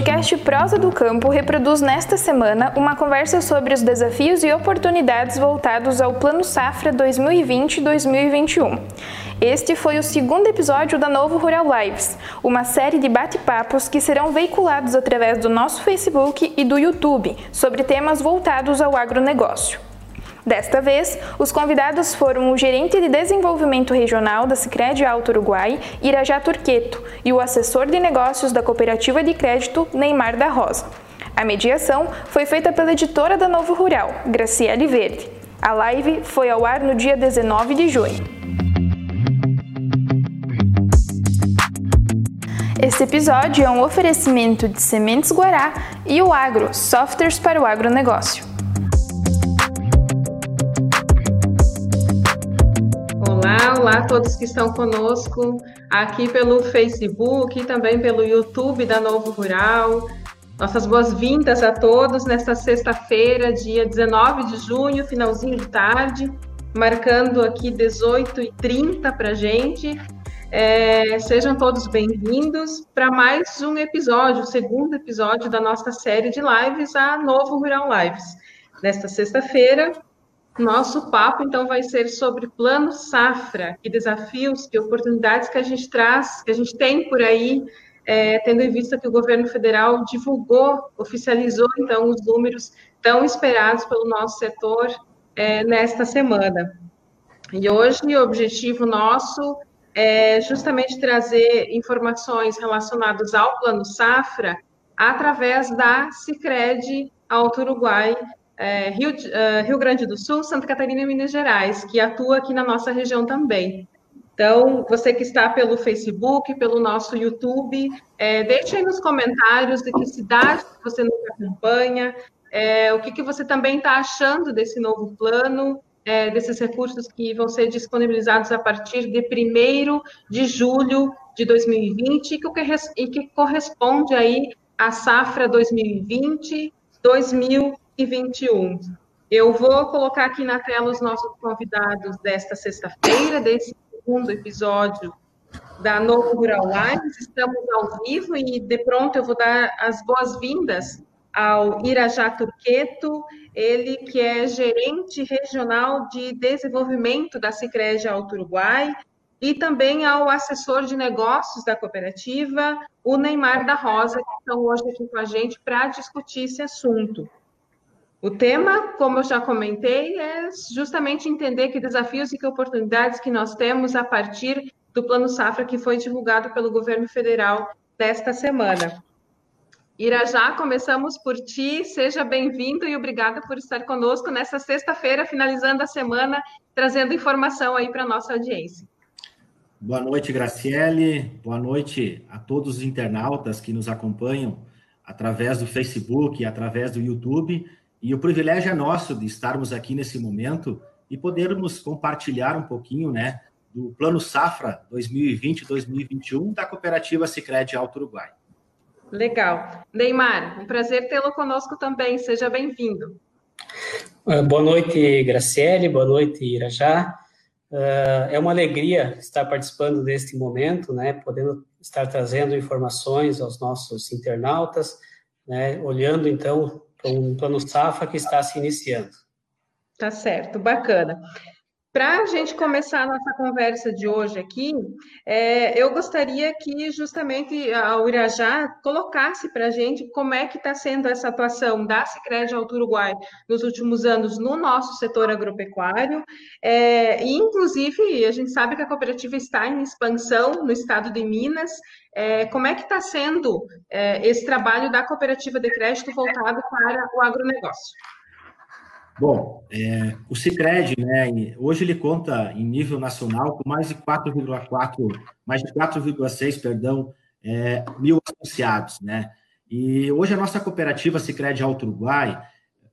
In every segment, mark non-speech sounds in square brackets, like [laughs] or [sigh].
podcast Prosa do Campo reproduz nesta semana uma conversa sobre os desafios e oportunidades voltados ao Plano Safra 2020-2021. Este foi o segundo episódio da Novo Rural Lives, uma série de bate-papos que serão veiculados através do nosso Facebook e do YouTube sobre temas voltados ao agronegócio. Desta vez, os convidados foram o gerente de desenvolvimento regional da Sicredi Alto Uruguai, Irajá Turqueto, e o assessor de negócios da cooperativa de crédito, Neymar da Rosa. A mediação foi feita pela editora da Novo Rural, Graciele Verde. A live foi ao ar no dia 19 de junho. Este episódio é um oferecimento de Sementes Guará e o Agro, softwares para o agronegócio. Olá a todos que estão conosco aqui pelo Facebook e também pelo YouTube da Novo Rural. Nossas boas-vindas a todos nesta sexta-feira, dia 19 de junho, finalzinho de tarde, marcando aqui 18h30 para a gente. É, sejam todos bem-vindos para mais um episódio, o segundo episódio da nossa série de lives, a Novo Rural Lives. Nesta sexta-feira, nosso papo, então, vai ser sobre plano safra, que desafios, que oportunidades que a gente traz, que a gente tem por aí, é, tendo em vista que o governo federal divulgou, oficializou, então, os números tão esperados pelo nosso setor é, nesta semana. E hoje, o objetivo nosso é justamente trazer informações relacionadas ao plano safra através da Cicred Alto Uruguai, é, Rio, uh, Rio Grande do Sul, Santa Catarina e Minas Gerais, que atua aqui na nossa região também. Então, você que está pelo Facebook, pelo nosso YouTube, é, deixe aí nos comentários de que cidade você nos acompanha, é, o que, que você também está achando desse novo plano, é, desses recursos que vão ser disponibilizados a partir de 1 de julho de 2020 e que, e que corresponde aí à safra 2020, 2021. 2021. Eu vou colocar aqui na tela os nossos convidados desta sexta-feira, desse segundo episódio da Novo Rural Lives. Estamos ao vivo e, de pronto, eu vou dar as boas-vindas ao Irajá Turqueto, ele que é gerente regional de desenvolvimento da Sicredi Alto Uruguai, e também ao assessor de negócios da cooperativa, o Neymar da Rosa, que estão hoje aqui com a gente para discutir esse assunto. O tema, como eu já comentei, é justamente entender que desafios e que oportunidades que nós temos a partir do Plano Safra que foi divulgado pelo governo federal nesta semana. Irajá, começamos por ti. Seja bem-vindo e obrigada por estar conosco nessa sexta-feira, finalizando a semana, trazendo informação aí para a nossa audiência. Boa noite, Graciele. Boa noite a todos os internautas que nos acompanham através do Facebook e através do YouTube. E o privilégio é nosso de estarmos aqui nesse momento e podermos compartilhar um pouquinho, né, do Plano Safra 2020-2021 da Cooperativa Sicredi Alto Uruguai. Legal. Neymar, um prazer tê-lo conosco também. Seja bem-vindo. Ah, boa noite, Graciele. Boa noite, Irajá. Ah, é uma alegria estar participando deste momento, né, podendo estar trazendo informações aos nossos internautas, né, olhando então um plano safra que está se iniciando. Tá certo, bacana. Para a gente começar a nossa conversa de hoje aqui, é, eu gostaria que justamente a Irajá colocasse para a gente como é que está sendo essa atuação da Sicredi Alto Uruguai nos últimos anos no nosso setor agropecuário, é, e inclusive a gente sabe que a cooperativa está em expansão no estado de Minas, é, como é que está sendo é, esse trabalho da cooperativa de crédito voltado para o agronegócio? Bom, é, o Cicred, né, hoje ele conta em nível nacional com mais de 4,4, mais de 4,6, perdão, é, mil associados, né? E hoje a nossa cooperativa Cicred Alto Uruguai,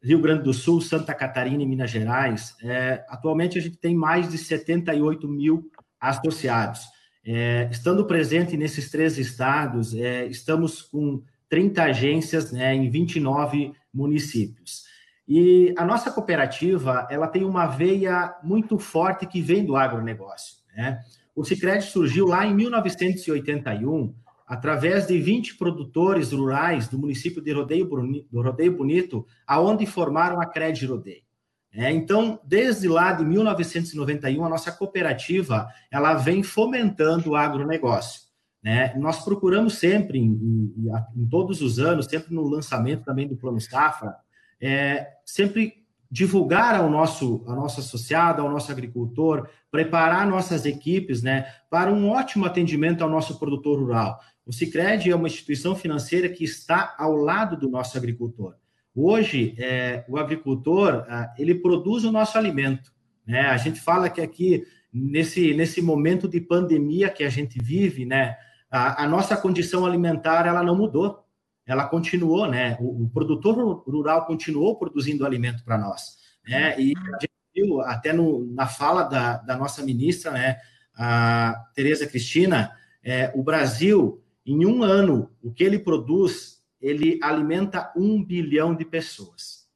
Rio Grande do Sul, Santa Catarina e Minas Gerais, é, atualmente a gente tem mais de 78 mil associados. É, estando presente nesses três estados, é, estamos com 30 agências né, em 29 municípios. E a nossa cooperativa, ela tem uma veia muito forte que vem do agronegócio. Né? O Sicredi surgiu lá em 1981 através de 20 produtores rurais do município de Rodeio, do Rodeio Bonito, aonde formaram a Cred Rodeio. É, então, desde lá de 1991, a nossa cooperativa ela vem fomentando o agronegócio. Né? Nós procuramos sempre, em, em, em, todos os anos, sempre no lançamento também do Plano Safra, é, sempre divulgar ao nosso, ao nosso associado, ao nosso agricultor, preparar nossas equipes né, para um ótimo atendimento ao nosso produtor rural. O Cicred é uma instituição financeira que está ao lado do nosso agricultor. Hoje, é, o agricultor, ah, ele produz o nosso alimento. Né? A gente fala que aqui, nesse, nesse momento de pandemia que a gente vive, né, a, a nossa condição alimentar, ela não mudou. Ela continuou, né? O, o produtor rural continuou produzindo alimento para nós. Né? E a gente viu, até no, na fala da, da nossa ministra, né, a Tereza Cristina, é, o Brasil em um ano, o que ele produz, ele alimenta um bilhão de pessoas.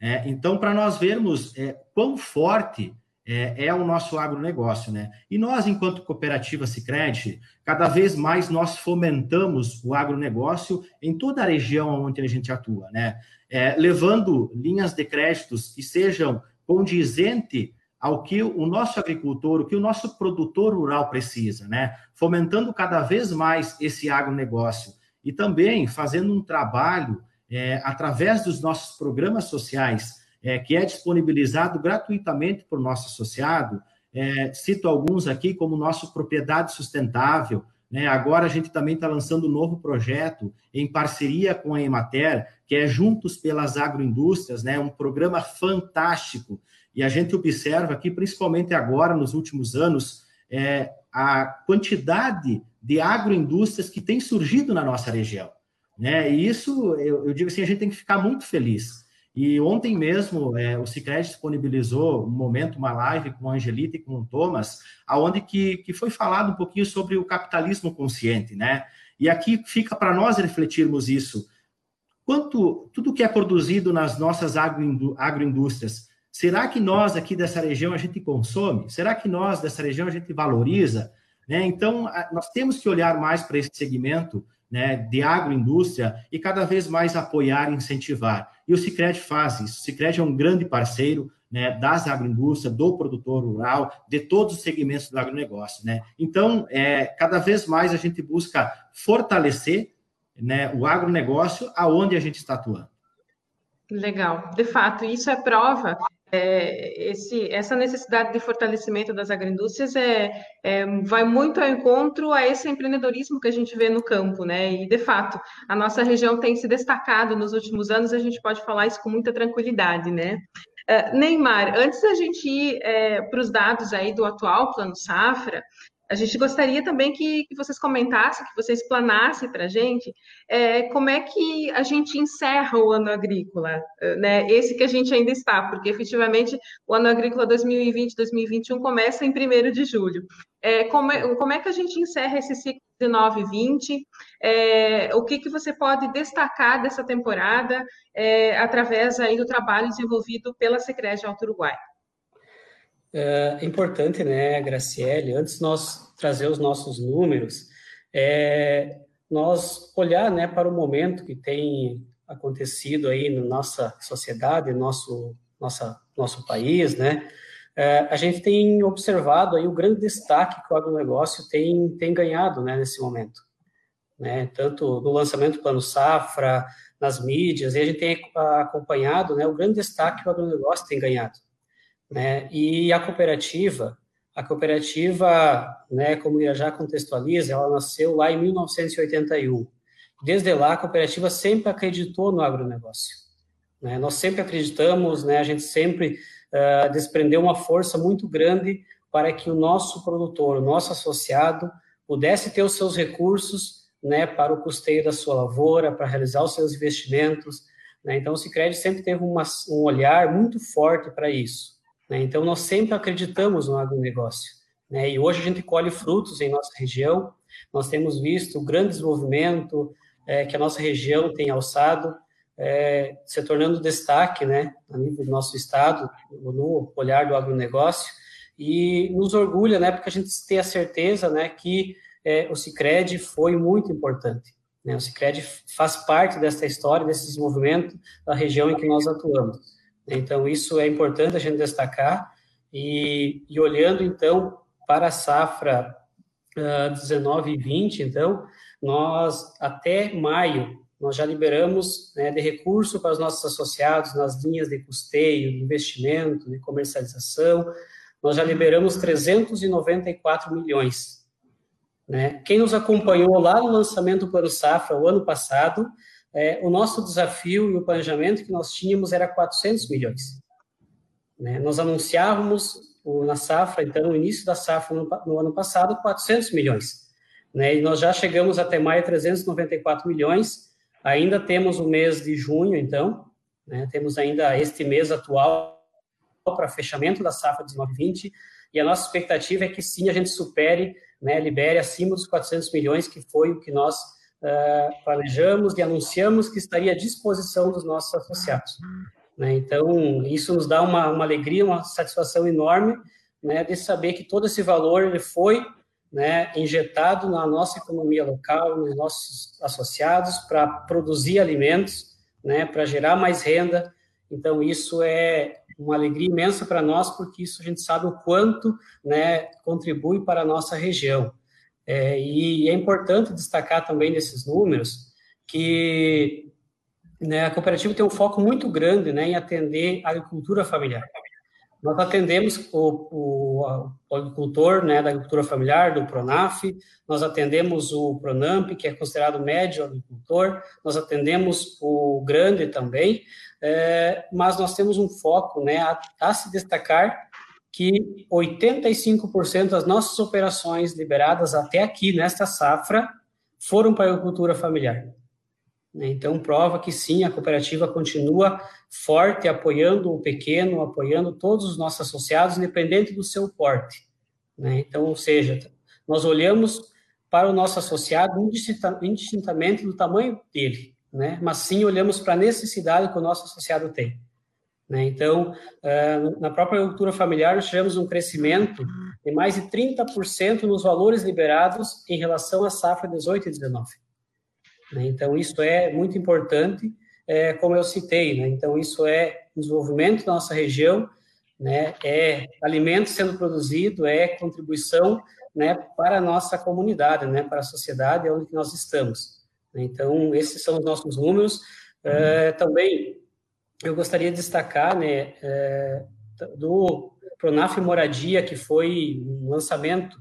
É, então, para nós vermos é, quão forte é, é, o nosso agronegócio, né? E nós, enquanto cooperativa Sicredi, cada vez mais nós fomentamos o agronegócio em toda a região onde a gente atua, né? É, levando linhas de créditos que sejam condizentes ao que o nosso agricultor, o que o nosso produtor rural precisa, né? Fomentando cada vez mais esse agronegócio e também fazendo um trabalho é, através dos nossos programas sociais, é, que é disponibilizado gratuitamente por nosso associado. É, cito alguns aqui, como o nosso Propriedade Sustentável. Né? Agora a gente também está lançando um novo projeto em parceria com a Emater, que é Juntos pelas Agroindústrias, né? um programa fantástico e a gente observa aqui, principalmente agora, nos últimos anos, é, a quantidade de agroindústrias que tem surgido na nossa região. Né? E isso, eu, eu digo assim, a gente tem que ficar muito feliz. E ontem mesmo, é, o Cicred disponibilizou um momento, uma live com a Angelita e com o Thomas, aonde que, que foi falado um pouquinho sobre o capitalismo consciente, né? E aqui fica para nós refletirmos isso. Quanto tudo que é produzido nas nossas agroindústrias Será que nós aqui dessa região a gente consome? Será que nós dessa região a gente valoriza? Né? Então, nós temos que olhar mais para esse segmento né, de agroindústria e cada vez mais apoiar e incentivar. E o Cicred faz isso. O Cicred é um grande parceiro né, das agroindústrias, do produtor rural, de todos os segmentos do agronegócio. Né? Então, é, cada vez mais a gente busca fortalecer né, o agronegócio aonde a gente está atuando. Legal. De fato, isso é prova é, esse, essa necessidade de fortalecimento das agroindústrias é, é, vai muito ao encontro a esse empreendedorismo que a gente vê no campo, né? E de fato, a nossa região tem se destacado nos últimos anos, a gente pode falar isso com muita tranquilidade, né? Uh, Neymar, antes da gente ir é, para os dados aí do atual plano safra, a gente gostaria também que, que vocês comentassem, que vocês explanassem para a gente é, como é que a gente encerra o ano agrícola, né? Esse que a gente ainda está, porque efetivamente o ano agrícola 2020-2021 começa em 1 de julho. É, como, é, como é que a gente encerra esse ciclo de 9 e 20? É, o que, que você pode destacar dessa temporada é, através aí do trabalho desenvolvido pela Secretaria Alto Uruguai? É importante, né, Graciele, antes de nós trazer os nossos números, é, nós olhar, né, para o momento que tem acontecido aí na nossa sociedade, nosso, nossa, nosso país, né, é, a gente tem observado aí o grande destaque que o agronegócio tem, tem ganhado, né, nesse momento, né, tanto no lançamento do Plano Safra, nas mídias, e a gente tem acompanhado, né, o grande destaque que o agronegócio tem ganhado. Né? E a cooperativa, a cooperativa, né, como já contextualiza, ela nasceu lá em 1981. Desde lá, a cooperativa sempre acreditou no agronegócio. Né? Nós sempre acreditamos, né, a gente sempre uh, desprendeu uma força muito grande para que o nosso produtor, o nosso associado, pudesse ter os seus recursos né, para o custeio da sua lavoura, para realizar os seus investimentos. Né? Então, o Cicred sempre teve uma, um olhar muito forte para isso. Né? Então, nós sempre acreditamos no agronegócio. Né? E hoje a gente colhe frutos em nossa região. Nós temos visto o grande desenvolvimento é, que a nossa região tem alçado, é, se tornando destaque né, a nível do nosso estado, no olhar do agronegócio. E nos orgulha, né, porque a gente tem a certeza né, que é, o Cicred foi muito importante. Né? O Cicred faz parte dessa história, desse desenvolvimento da região em que nós atuamos. Então, isso é importante a gente destacar. E, e olhando, então, para a safra uh, 19 e 20, então, nós, até maio, nós já liberamos né, de recurso para os nossos associados nas linhas de custeio, de investimento, de comercialização, nós já liberamos 394 milhões. Né? Quem nos acompanhou lá no lançamento do Plano Safra o ano passado, é, o nosso desafio e o planejamento que nós tínhamos era 400 milhões. Né? Nós anunciávamos o, na safra, então, no início da safra no, no ano passado, 400 milhões. Né? E nós já chegamos até maio 394 milhões, Ainda temos o mês de junho, então, né, temos ainda este mês atual para fechamento da safra 19-20, e a nossa expectativa é que sim, a gente supere, né, libere acima dos 400 milhões, que foi o que nós planejamos e anunciamos que estaria à disposição dos nossos associados. Né? Então, isso nos dá uma, uma alegria, uma satisfação enorme, né, de saber que todo esse valor ele foi né, injetado na nossa economia local, nos nossos associados, para produzir alimentos, né, para gerar mais renda. Então, isso é uma alegria imensa para nós, porque isso a gente sabe o quanto né, contribui para a nossa região. É, e é importante destacar também nesses números que né, a cooperativa tem um foco muito grande né, em atender a agricultura familiar. Nós atendemos o, o, agricultor né, da agricultura familiar, do PRONAF, nós atendemos o PRONAMP, que é considerado médio agricultor, nós atendemos o grande também, é, mas nós temos um foco né, a, a se destacar que 85% das nossas operações liberadas até aqui, nesta safra, foram para a agricultura familiar. Então, prova que sim, a cooperativa continua forte, apoiando o pequeno, apoiando todos os nossos associados, independente do seu porte. Né? Então, ou seja, nós olhamos para o nosso associado indistintamente do tamanho dele, né? mas sim olhamos para a necessidade que o nosso associado tem. Né? Então, na própria agricultura familiar, nós tivemos um crescimento de mais de 30% nos valores liberados em relação à safra 18 e 19. Né? Então, isso é muito importante, é, como eu citei. Né? Então, isso é desenvolvimento da nossa região, né? é alimento sendo produzido, é contribuição né, para a nossa comunidade, né, para a sociedade onde nós estamos. Então, esses são os nossos números. É, também, eu gostaria de destacar né, é, do Pronaf Moradia, que foi um lançamento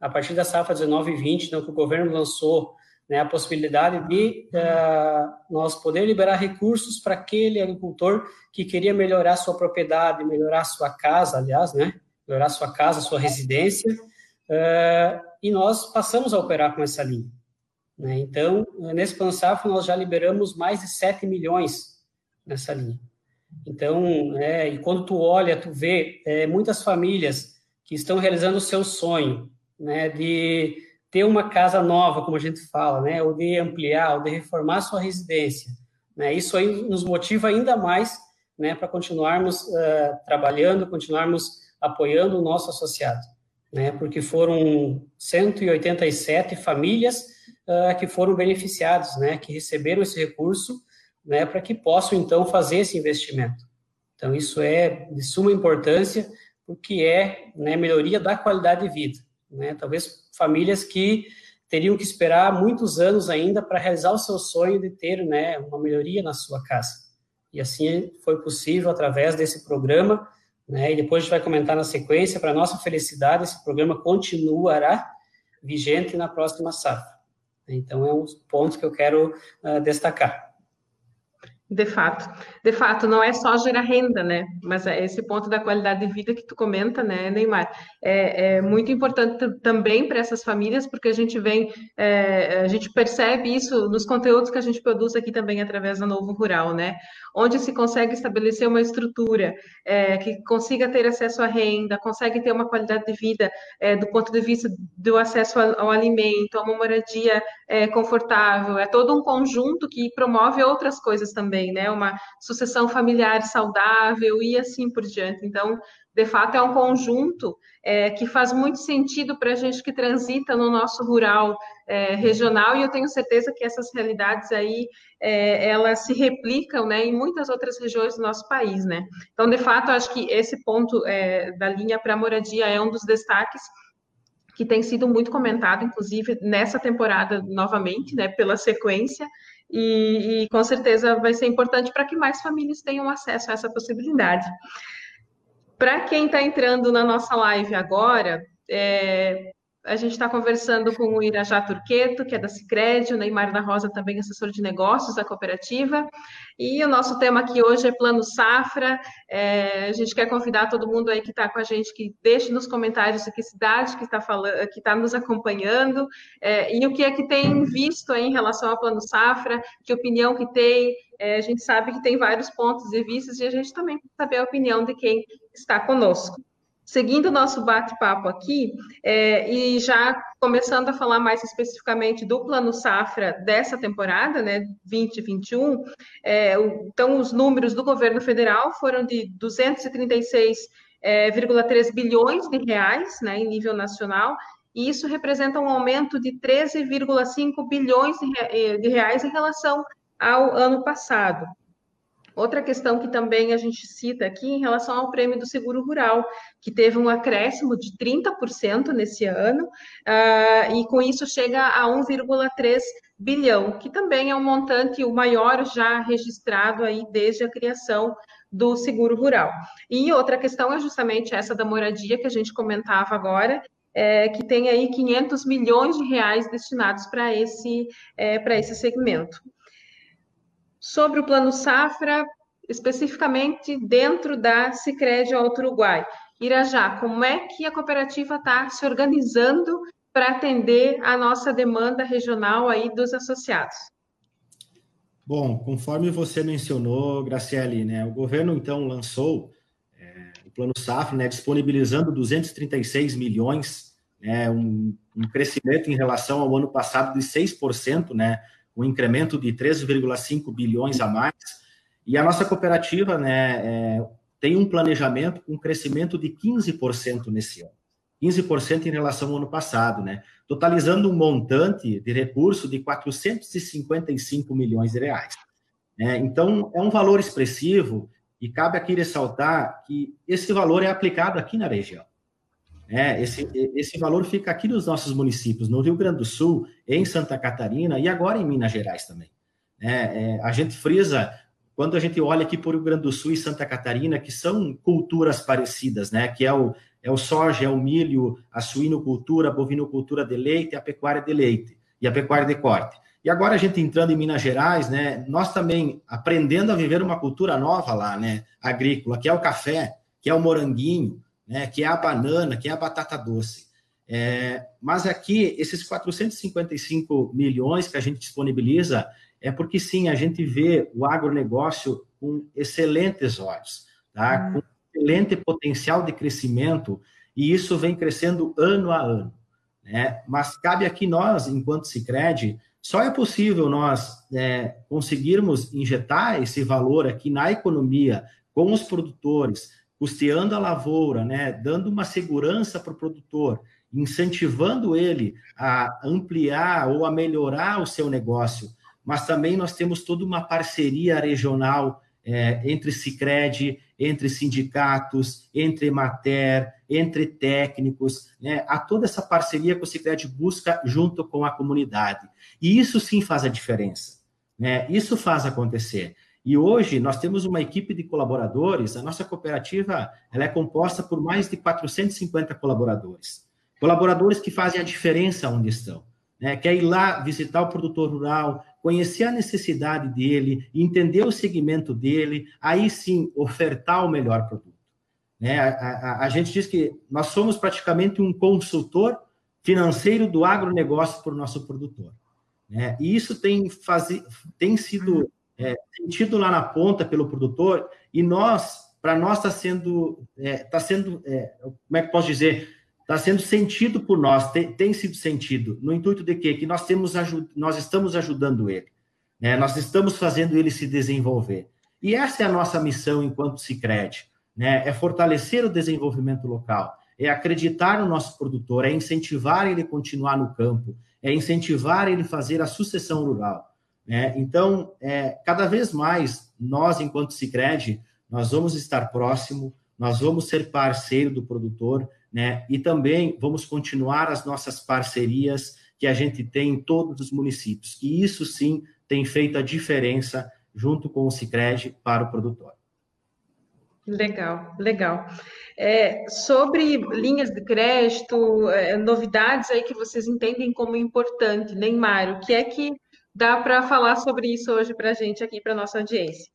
a partir da safra 19 e 20, então, que o governo lançou né, a possibilidade de uh, nós poder liberar recursos para aquele agricultor que queria melhorar sua propriedade, melhorar sua casa, aliás, né, melhorar sua casa, sua residência, uh, e nós passamos a operar com essa linha. Né? Então, nesse plano safra, nós já liberamos mais de 7 milhões nessa linha. Então, é, e quando tu olha, tu vê é, muitas famílias que estão realizando o seu sonho, né, de ter uma casa nova, como a gente fala, né, ou de ampliar, ou de reformar sua residência. Né, isso aí nos motiva ainda mais né, para continuarmos uh, trabalhando, continuarmos apoiando o nosso associado, né, porque foram 187 famílias uh, que foram beneficiados, né, que receberam esse recurso, né, para que possam então fazer esse investimento. Então isso é de suma importância, porque é né, melhoria da qualidade de vida né? Talvez famílias que teriam que esperar muitos anos ainda para realizar o seu sonho de ter, né, uma melhoria na sua casa. E assim foi possível através desse programa, né? E depois a gente vai comentar na sequência, para nossa felicidade, esse programa continuará vigente na próxima safra. Então é um ponto que eu quero uh, destacar. De fato, de fato, não é só gerar renda, né? Mas é esse ponto da qualidade de vida que tu comenta, né, Neymar, é, é muito importante também para essas famílias, porque a gente vem, é, a gente percebe isso nos conteúdos que a gente produz aqui também através da Novo Rural, né? Onde se consegue estabelecer uma estrutura é, que consiga ter acesso à renda, consegue ter uma qualidade de vida é, do ponto de vista do acesso ao, ao alimento, a uma moradia é, confortável, é todo um conjunto que promove outras coisas também também, né? Uma sucessão familiar saudável e assim por diante. Então, de fato, é um conjunto é, que faz muito sentido para a gente que transita no nosso rural é, regional, e eu tenho certeza que essas realidades aí, é, elas se replicam né, em muitas outras regiões do nosso país, né? Então, de fato, acho que esse ponto é, da linha para moradia é um dos destaques que tem sido muito comentado, inclusive nessa temporada novamente, né, pela sequência, e, e com certeza vai ser importante para que mais famílias tenham acesso a essa possibilidade. Para quem está entrando na nossa live agora, é, a gente está conversando com o Irajá Turqueto, que é da Cicred, o Neymar da Rosa também assessor de negócios da cooperativa. E o nosso tema aqui hoje é Plano Safra. É, a gente quer convidar todo mundo aí que está com a gente que deixe nos comentários que cidade que está falando, que está nos acompanhando é, e o que é que tem visto em relação ao Plano Safra, que opinião que tem. É, a gente sabe que tem vários pontos de vista e a gente também quer saber a opinião de quem está conosco. Seguindo o nosso bate-papo aqui, é, e já começando a falar mais especificamente do Plano Safra dessa temporada, né, 2021, é, então os números do governo federal foram de 236,3 é, bilhões de reais, né, em nível nacional, e isso representa um aumento de 13,5 bilhões de reais em relação ao ano passado. Outra questão que também a gente cita aqui em relação ao prêmio do seguro rural, que teve um acréscimo de 30% nesse ano, uh, e com isso chega a 1,3 bilhão, que também é um montante o maior já registrado aí desde a criação do seguro rural. E outra questão é justamente essa da moradia que a gente comentava agora, é, que tem aí 500 milhões de reais destinados para esse, é, para esse segmento. Sobre o Plano Safra, especificamente dentro da Sicredi Alto Uruguai. Irajá, como é que a cooperativa está se organizando para atender a nossa demanda regional aí dos associados? Bom, conforme você mencionou, Graciele, né, o governo então lançou é, o Plano Safra, né, disponibilizando 236 milhões, né, um, um crescimento em relação ao ano passado de 6%, né, um incremento de 3,5 bilhões a mais. E a nossa cooperativa né, é, tem um planejamento com um crescimento de 15% nesse ano. 15% em relação ao ano passado, né? Totalizando um montante de recurso de 455 milhões de reais. É, então, é um valor expressivo e cabe aqui ressaltar que esse valor é aplicado aqui na região. É, esse, esse valor fica aqui nos nossos municípios, no Rio Grande do Sul, em Santa Catarina e agora em Minas Gerais também. É, é, a gente frisa, quando a gente olha aqui por Rio Grande do Sul e Santa Catarina, que são culturas parecidas, né? Que é o, é o soja, é o milho, a suinocultura, a bovinocultura de leite, a pecuária de leite e a pecuária de corte. E agora a gente entrando em Minas Gerais, né? Nós também aprendendo a viver uma cultura nova lá, né? Agrícola, que é o café, que é o moranguinho, né, que é a banana, que é a batata doce. É, mas aqui, esses 455 milhões que a gente disponibiliza, é porque sim, a gente vê o agronegócio com excelentes olhos, tá? Hum. com excelente potencial de crescimento, e isso vem crescendo ano a ano. Né? Mas cabe aqui nós, enquanto Cicred, só é possível nós é, conseguirmos injetar esse valor aqui na economia com os produtores, custeando a lavoura, né, dando uma segurança para o produtor, incentivando ele a ampliar ou a melhorar o seu negócio. Mas também nós temos toda uma parceria regional é, entre Sicredi, entre sindicatos, entre Mater, entre técnicos, né? Há toda essa parceria que o Sicredi busca junto com a comunidade. E isso sim faz a diferença, né? Isso faz acontecer. E hoje nós temos uma equipe de colaboradores, a nossa cooperativa ela é composta por mais de 450 colaboradores. Colaboradores que fazem a diferença onde estão. Né? Quer ir lá visitar o produtor rural, conhecer a necessidade dele, entender o segmento dele, aí sim ofertar o melhor produto. Né? A, a, a gente diz que nós somos praticamente um consultor financeiro do agronegócio para o nosso produtor. Né? E isso tem, fazi, tem sido sentido lá na ponta pelo produtor, e nós, para nós está sendo, é, tá sendo é, como é que posso dizer, está sendo sentido por nós, tem, tem, sido sentido, no intuito de quê? Que nós, temos, nós estamos ajudando ele, né? nós estamos fazendo ele se desenvolver. E essa é a nossa missão enquanto Cicred, né? É fortalecer o desenvolvimento local, é acreditar no nosso produtor, é incentivar ele a continuar no campo, é incentivar ele a fazer a sucessão rural. Né? Então, é, cada vez mais, nós, enquanto Cicred, nós vamos estar próximo, nós vamos ser parceiro do produtor, né? E também vamos continuar as nossas parcerias que a gente tem em todos os municípios. E isso sim tem feito a diferença junto com o Cicred para o produtor. Legal, legal. É, sobre linhas de crédito, é, novidades aí que vocês entendem como importante, Neymar, o que é que dá para falar sobre isso hoje para a gente aqui, para nossa audiência?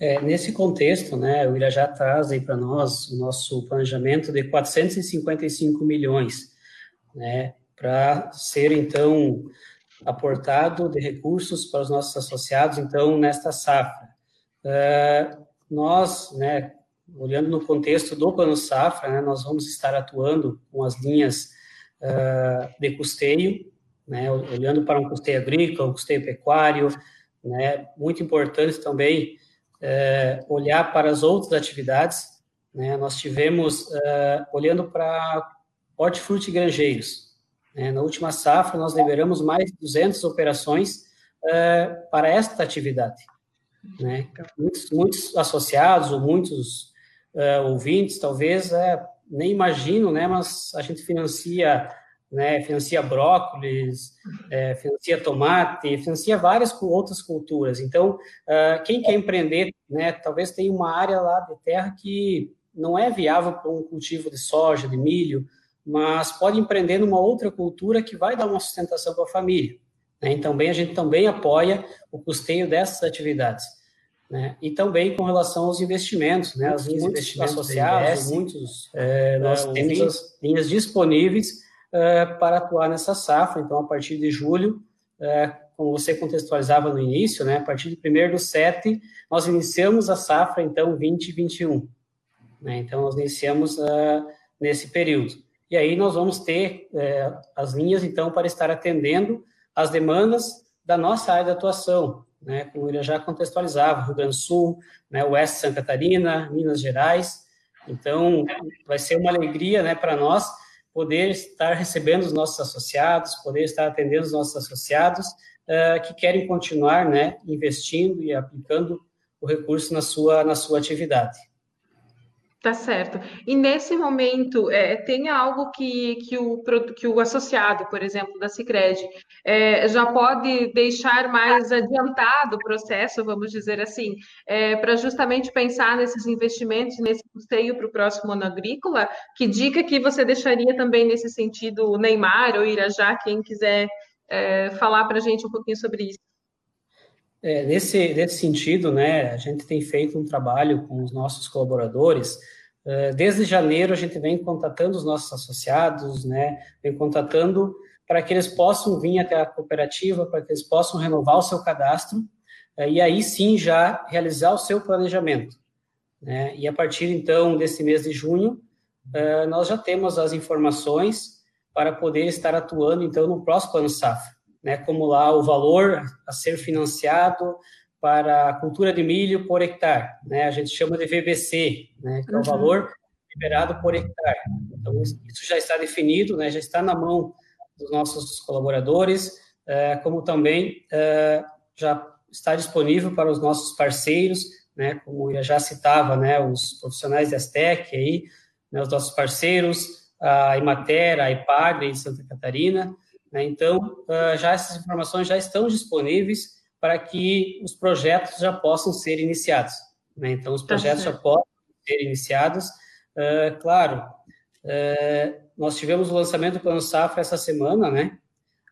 É, nesse contexto, né, o Irajá traz para nós o nosso planejamento de 455 milhões, né, para ser, então, aportado de recursos para os nossos associados, então, nesta safra. Uh, nós, né, olhando no contexto do Plano Safra, né, nós vamos estar atuando com as linhas uh, de custeio, né, olhando para um custeio agrícola, um custeio pecuário, né, muito importante também uh, olhar para as outras atividades. Né, nós tivemos, uh, olhando para hortifruti granjeiros, né, na última safra nós liberamos mais de 200 operações para esta atividade. Né? Muitos, muitos associados ou muitos ouvintes talvez é, nem imaginam, né? mas a gente financia né, financia brócolis, é, financia tomate, financia várias outras culturas. Então, uh, quem quer empreender, né, talvez tenha uma área lá de terra que não é viável para um cultivo de soja, de milho, mas pode empreender numa outra cultura que vai dar uma sustentação para a família. Né? Então, bem, a gente também apoia o custeio dessas atividades. Né? E também com relação aos investimentos, né? As linhas associados, muitos, é, nós é, temos as linhas disponíveis é, para atuar nessa safra. Então, a partir de julho, é, como você contextualizava no início, né? A partir de 1 do 7, nós iniciamos a safra, então, 2021. Né? Então, nós iniciamos uh, nesse período. E aí nós vamos ter é, as linhas, então, para estar atendendo as demandas da nossa área de atuação, né, como ele já contextualizava, Rio Grande do Sul, né, Oeste Santa Catarina, Minas Gerais. Então, vai ser uma alegria né, para nós poder estar recebendo os nossos associados, poder estar atendendo os nossos associados uh, que querem continuar né, investindo e aplicando o recurso na sua, na sua atividade. Tá certo. E nesse momento, é, tem algo que, que, o, que o associado, por exemplo, da Cicred, é, já pode deixar mais adiantado o processo, vamos dizer assim, é, para justamente pensar nesses investimentos, nesse custeio para o próximo ano agrícola? Que dica que você deixaria também nesse sentido, Neymar ou Irajá, quem quiser é, falar para a gente um pouquinho sobre isso? É, nesse, nesse sentido, né, a gente tem feito um trabalho com os nossos colaboradores. É, desde janeiro, a gente vem contatando os nossos associados, né, vem contatando para que eles possam vir até a cooperativa, para que eles possam renovar o seu cadastro é, e aí sim já realizar o seu planejamento. Né? E a partir então desse mês de junho, é, nós já temos as informações para poder estar atuando então no próximo ano safra né, como lá o valor a ser financiado para a cultura de milho por hectare, né, a gente chama de VBC, né, que é o uhum. valor liberado por hectare. Então, isso já está definido, né, já está na mão dos nossos colaboradores, é, como também é, já está disponível para os nossos parceiros, né, como eu já citava, né, os profissionais da Aztec aí, né, os nossos parceiros, a Imater, a IPAG de Santa Catarina? Então, uh, já essas informações já estão disponíveis para que os projetos já possam ser iniciados. Né? Então, os tá projetos já podem ser iniciados. Uh, claro, uh, nós tivemos o lançamento do Plano Safra essa semana, né?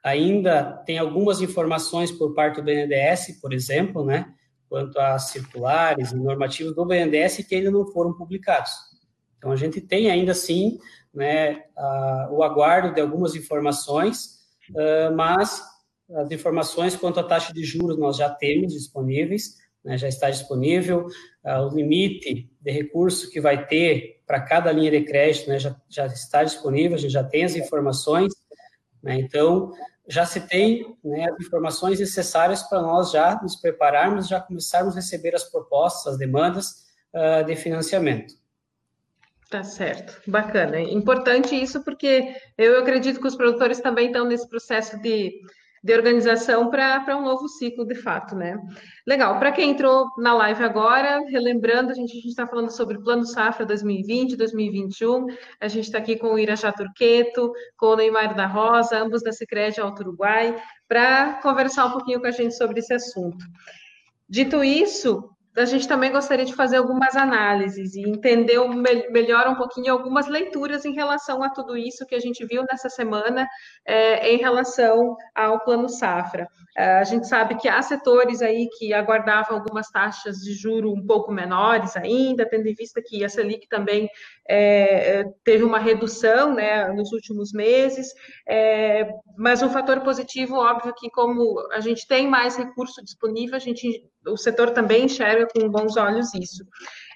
Ainda tem algumas informações por parte do BNDES, por exemplo, né? Quanto a circulares e normativos do BNDES que ainda não foram publicados. Então, a gente tem ainda, sim, né, o aguardo de algumas informações mas as informações quanto à taxa de juros nós já temos disponíveis, né, já está disponível, uh, o limite de recurso que vai ter para cada linha de crédito né, já, já está disponível, a gente já tem as informações, né, então já se tem né, as informações necessárias para nós já nos prepararmos, já começarmos a receber as propostas, as demandas uh, de financiamento. Tá certo, bacana. Importante isso porque eu acredito que os produtores também estão nesse processo de de organização para um novo ciclo, de fato, né? Legal. Para quem entrou na live agora, relembrando, a gente está falando sobre Plano Safra 2020, 2021. A gente está aqui com o Irajá Turqueto, com o Neymar da Rosa, ambos da Sicredi Alto Uruguai, para conversar um pouquinho com a gente sobre esse assunto. Dito isso, a gente também gostaria de fazer algumas análises e entender melhor um pouquinho algumas leituras em relação a tudo isso que a gente viu nessa semana é, em relação ao Plano Safra. É, a gente sabe que há setores aí que aguardavam algumas taxas de juro um pouco menores ainda, tendo em vista que a Selic também é, teve uma redução né, nos últimos meses, é, mas um fator positivo, óbvio, que como a gente tem mais recurso disponível, a gente, o setor também enxerga com bons olhos isso.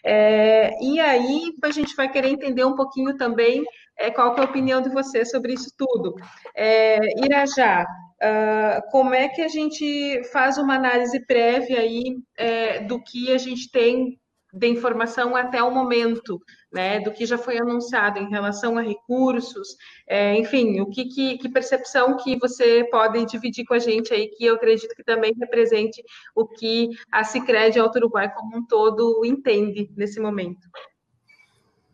É, e aí a gente vai querer entender um pouquinho também é, qual é a opinião de você sobre isso tudo. É, Irajá, uh, como é que a gente faz uma análise prévia aí é, do que a gente tem de informação até o momento, né, do que já foi anunciado em relação a recursos, é, enfim, o que, que, que, percepção que você pode dividir com a gente aí, que eu acredito que também represente o que a Cicred Alto Uruguai como um todo entende nesse momento.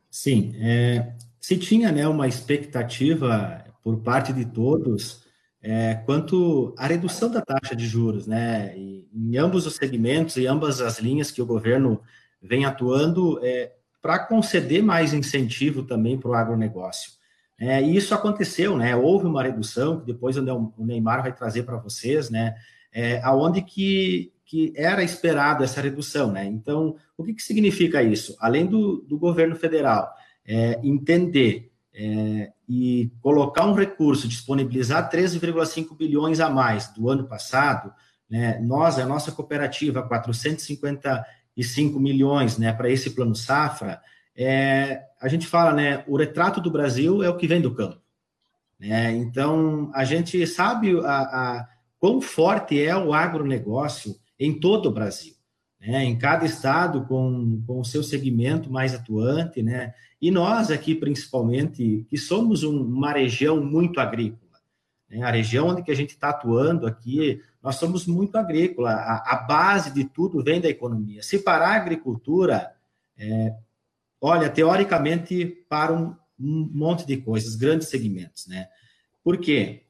Sim, é, se tinha né, uma expectativa por parte de todos é, quanto à redução da taxa de juros, né, em ambos os segmentos e ambas as linhas que o governo vem atuando é, para conceder mais incentivo também para o agronegócio. É, e isso aconteceu, né? Houve uma redução, que depois o Neymar vai trazer para vocês, né? É, aonde que, que era esperado essa redução, né? Então, o que, que significa isso? Além do, do governo federal é, entender é, e colocar um recurso, disponibilizar 13,5 bilhões a mais do ano passado, né? Nós, a nossa cooperativa, 450 e 5 milhões né, para esse plano safra, é, a gente fala, né, o retrato do Brasil é o que vem do campo. Né? Então, a gente sabe a, a, quão forte é o agronegócio em todo o Brasil. Né? Em cada estado com, com o seu segmento mais atuante, né? E nós aqui, principalmente, que somos um, uma região muito agrícola. Né? A região onde que a gente está atuando aqui, nós somos muito agrícola, a, a, base de tudo vem da economia. Se parar a agricultura, é, olha, teoricamente, para um, monte de coisas, grandes segmentos, né? Por quê?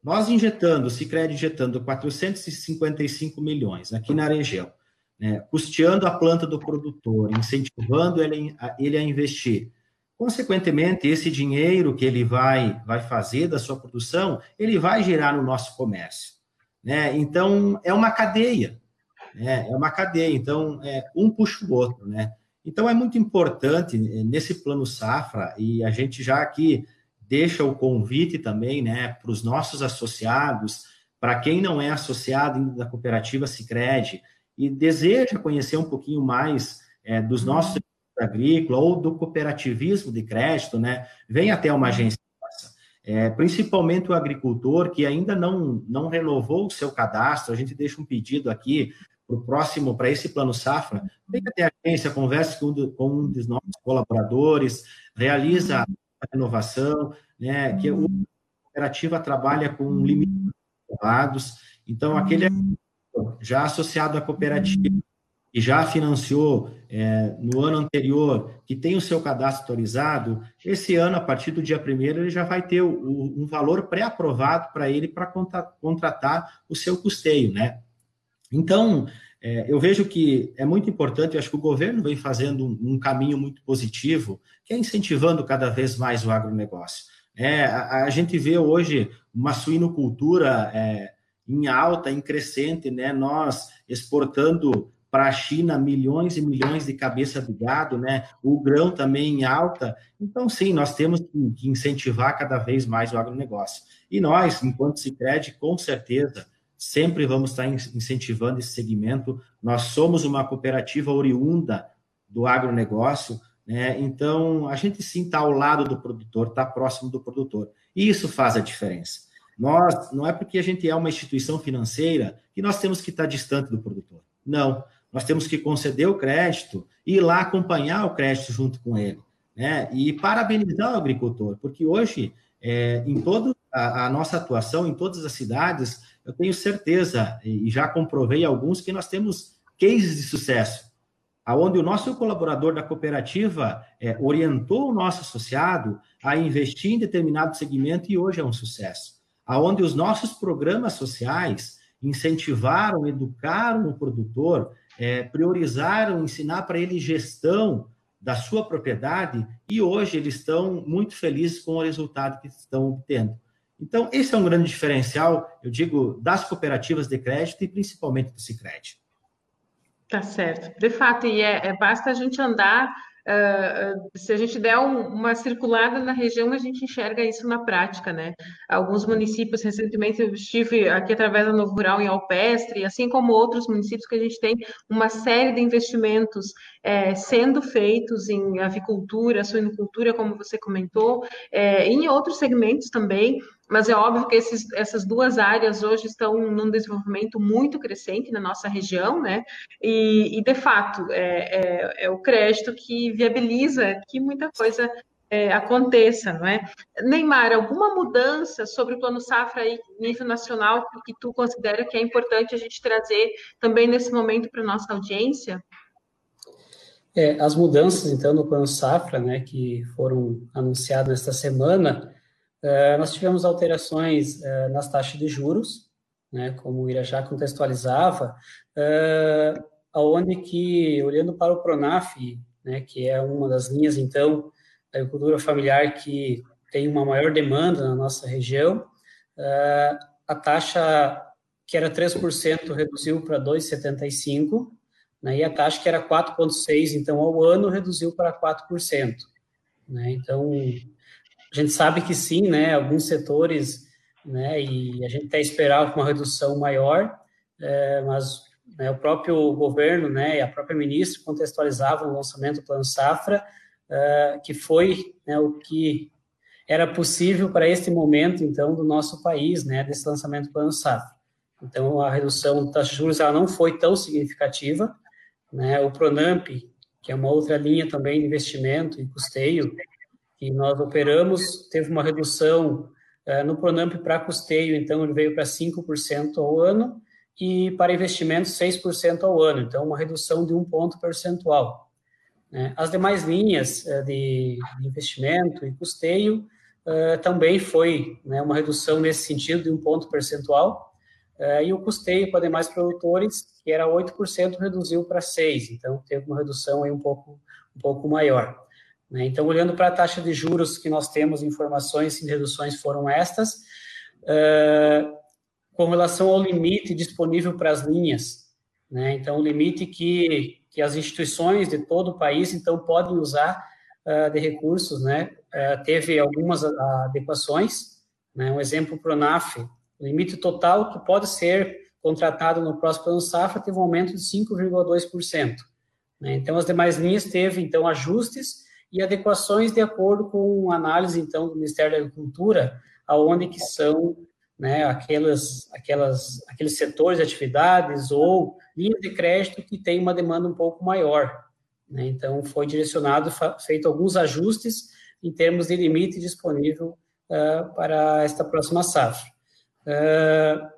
Nós injetando, o Cicred injetando 455 milhões aqui na região, né, custeando a planta do produtor, incentivando ele a, ele a investir. Consequentemente, esse dinheiro que ele vai, vai fazer da sua produção, ele vai gerar no nosso comércio. Né? Então, é uma cadeia, né? é uma cadeia, então, é, um puxa o outro, né? Então, é muito importante eh, nesse plano safra, e a gente já aqui deixa o convite também, né, para os nossos associados, para quem não é associado ainda da cooperativa Sicredi e deseja conhecer um pouquinho mais é, dos nossos agrícola ou do cooperativismo de crédito, né, vem até uma agência é, principalmente o agricultor que ainda não, não renovou o seu cadastro, a gente deixa um pedido aqui para o próximo, para esse plano safra, vem até a agência, converse com, com um dos nossos colaboradores, realiza a renovação, né, que a cooperativa trabalha com limite de dados, então aquele já associado à cooperativa e já financiou é, no ano anterior, que tem o seu cadastro autorizado, esse ano, a partir do dia 1 ele já vai ter o, o, um valor pré-aprovado para ele para contratar o seu custeio, né? Então, é, eu vejo que é muito importante, eu acho que o governo vem fazendo um, um caminho muito positivo, que é incentivando cada vez mais o agronegócio. É, a, a gente vê hoje uma suinocultura é, em alta, em crescente, né? Nós exportando para a China milhões e milhões de cabeça de gado, né? O grão também em alta. Então, sim, nós temos que incentivar cada vez mais o agronegócio. E nós, enquanto Cicred, com certeza, sempre vamos estar incentivando esse segmento. Nós somos uma cooperativa oriunda do agronegócio, né? Então, a gente sim está ao lado do produtor, está próximo do produtor. E isso faz a diferença. Nós, não é porque a gente é uma instituição financeira que nós temos que estar distante do produtor. Não, nós temos que conceder o crédito e ir lá acompanhar o crédito junto com ele, né? E parabenizar o agricultor, porque hoje, é, em toda a, nossa atuação, em todas as cidades, eu tenho certeza, e já comprovei alguns, que nós temos cases de sucesso, aonde o nosso colaborador da cooperativa é, orientou o nosso associado a investir em determinado segmento e hoje é um sucesso. Aonde os nossos programas sociais incentivaram, educaram o produtor, é, priorizaram ensinar para ele gestão da sua propriedade e hoje eles estão muito felizes com o resultado que estão obtendo. Então, esse é um grande diferencial, eu digo, das cooperativas de crédito e principalmente do Sicredi. Tá certo. De fato, e é, é basta a gente andar Uh, se a gente der um, uma circulada na região, a gente enxerga isso na prática, né? Alguns municípios, recentemente eu estive aqui através da Novo Rural em Alpestre, assim como outros municípios que a gente tem uma série de investimentos é, sendo feitos em avicultura, suinocultura, como você comentou, é, em outros segmentos também, mas é óbvio que esses, essas duas áreas hoje estão num desenvolvimento muito crescente na nossa região, né? E, e de fato, é, é, é, o crédito que viabiliza que muita coisa é, aconteça, não é? Neymar, alguma mudança sobre o Plano Safra aí, nível nacional que tu considera que é importante a gente trazer também nesse momento para nossa audiência? É, as mudanças, então, no Plano Safra, né, que foram anunciadas esta semana, Uh, nós tivemos alterações uh, nas taxas de juros, né, como o Irajá contextualizava, uh, aonde que, olhando para o Pronaf, né, que é uma das linhas, então, da agricultura familiar que tem uma maior demanda na nossa região, a taxa que era 3% reduziu para 2,75%, né, e a taxa que era 4,6%, então, ao ano, reduziu para 4%. Né, então, a gente sabe que sim, né, alguns setores, né, e a gente até esperava uma redução maior, é, mas né, o próprio governo, né, e a própria ministra contextualizavam o lançamento do Plano Safra, é, que foi né, o que era possível para este momento, então, do nosso país, né, desse lançamento do Plano Safra. Então, a redução das juros ela não foi tão significativa, né, o Pronamp, que é uma outra linha também de investimento e custeio, que nós operamos, teve uma redução uh, no Pronamp para custeio, então ele veio para 5% ao ano, e para investimentos 6% ao ano, então uma redução de um ponto percentual. Né? As demais linhas uh, de, de, investimento e custeio uh, também foi né, uma redução nesse sentido de um ponto percentual, e o custeio para demais produtores, que era 8%, reduziu para 6%, então teve uma redução aí um pouco, um pouco maior. Né? Então, olhando para a taxa de juros que nós temos, informações e reduções foram estas. Uh, com relação ao limite disponível para as linhas, né? então, o limite que, que as instituições de todo o país, então, podem usar uh, de recursos, né? Teve algumas adequações, né? um exemplo, para o NAF, limite total que pode ser contratado no próximo ano safra teve um aumento de 5,2%. Né? Então, as demais linhas teve, então, ajustes e adequações de acordo com análise, então, do Ministério da Agricultura, aonde que são né, aquelas, aquelas, aqueles setores de atividades ou linhas de crédito que têm uma demanda um pouco maior. Né? Então, foi direcionado, feito alguns ajustes em termos de limite disponível uh, para esta próxima safra. Uh,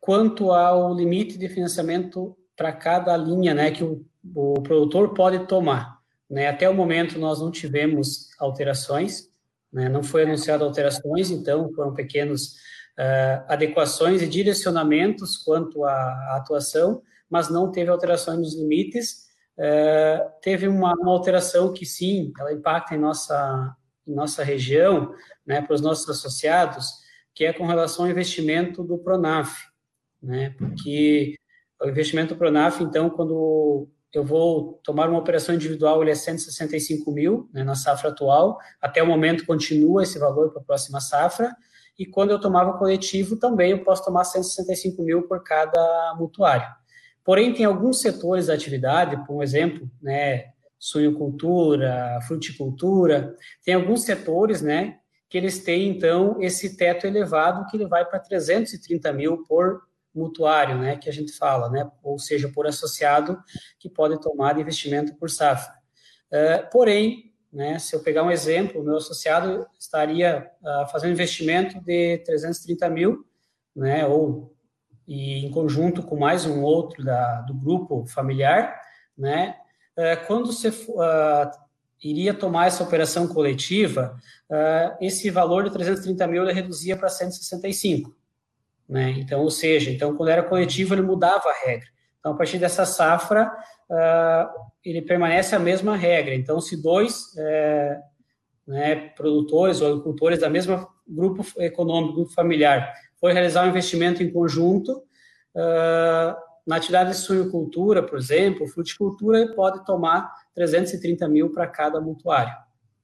quanto ao limite de financiamento para cada linha né, que o, o produtor pode tomar. Né? Até o momento, nós não tivemos alterações, né? não foi anunciado alterações, então foram pequenos uh, adequações e direcionamentos quanto à, atuação, mas não teve alterações nos limites. Uh, teve uma, uma, alteração que, sim, ela impacta em nossa, em nossa região, né, para os nossos associados, que é com relação ao investimento do Pronaf, né, porque o investimento do Pronaf, então, quando eu vou tomar uma operação individual, ele é 165 mil né, na safra atual, até o momento continua esse valor para a próxima safra, e quando eu tomava coletivo também eu posso tomar 165 mil por cada mutuário. Porém, tem alguns setores da atividade, por exemplo, né, suinocultura, fruticultura, tem alguns setores, né, que eles têm, então, esse teto elevado que ele vai para 330 mil por mutuário, né, que a gente fala, né, ou seja, por associado que pode tomar de investimento por safra. Uh, porém, né, se eu pegar um exemplo, o meu associado estaria uh, fazendo investimento de 330 mil, né, ou e em conjunto com mais um outro da, do grupo familiar, né, uh, quando você iria tomar essa operação coletiva, esse valor de 330 mil ele reduzia para 165. Né? Então, ou seja, então quando era coletivo ele mudava a regra. Então, a partir dessa safra, uh, ele permanece a mesma regra. Então, se dois é, né, produtores ou agricultores da mesma grupo econômico, grupo familiar, for realizar um investimento em conjunto, na atividade de suinocultura, por exemplo, fruticultura pode tomar 330 mil para cada mutuário.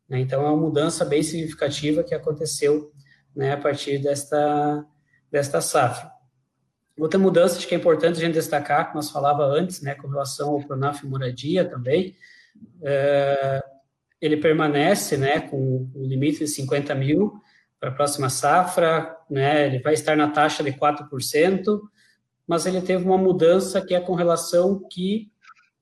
Né? Então, é uma mudança bem significativa que aconteceu né, a partir desta, desta safra. Outra mudança que é importante a gente destacar, que nós falava antes, né, com relação ao Pronaf Moradia também, é, ele permanece, né, com o limite de 50 mil para a próxima safra, né, ele vai estar na taxa de 4%, mas ele teve uma mudança que é com relação que,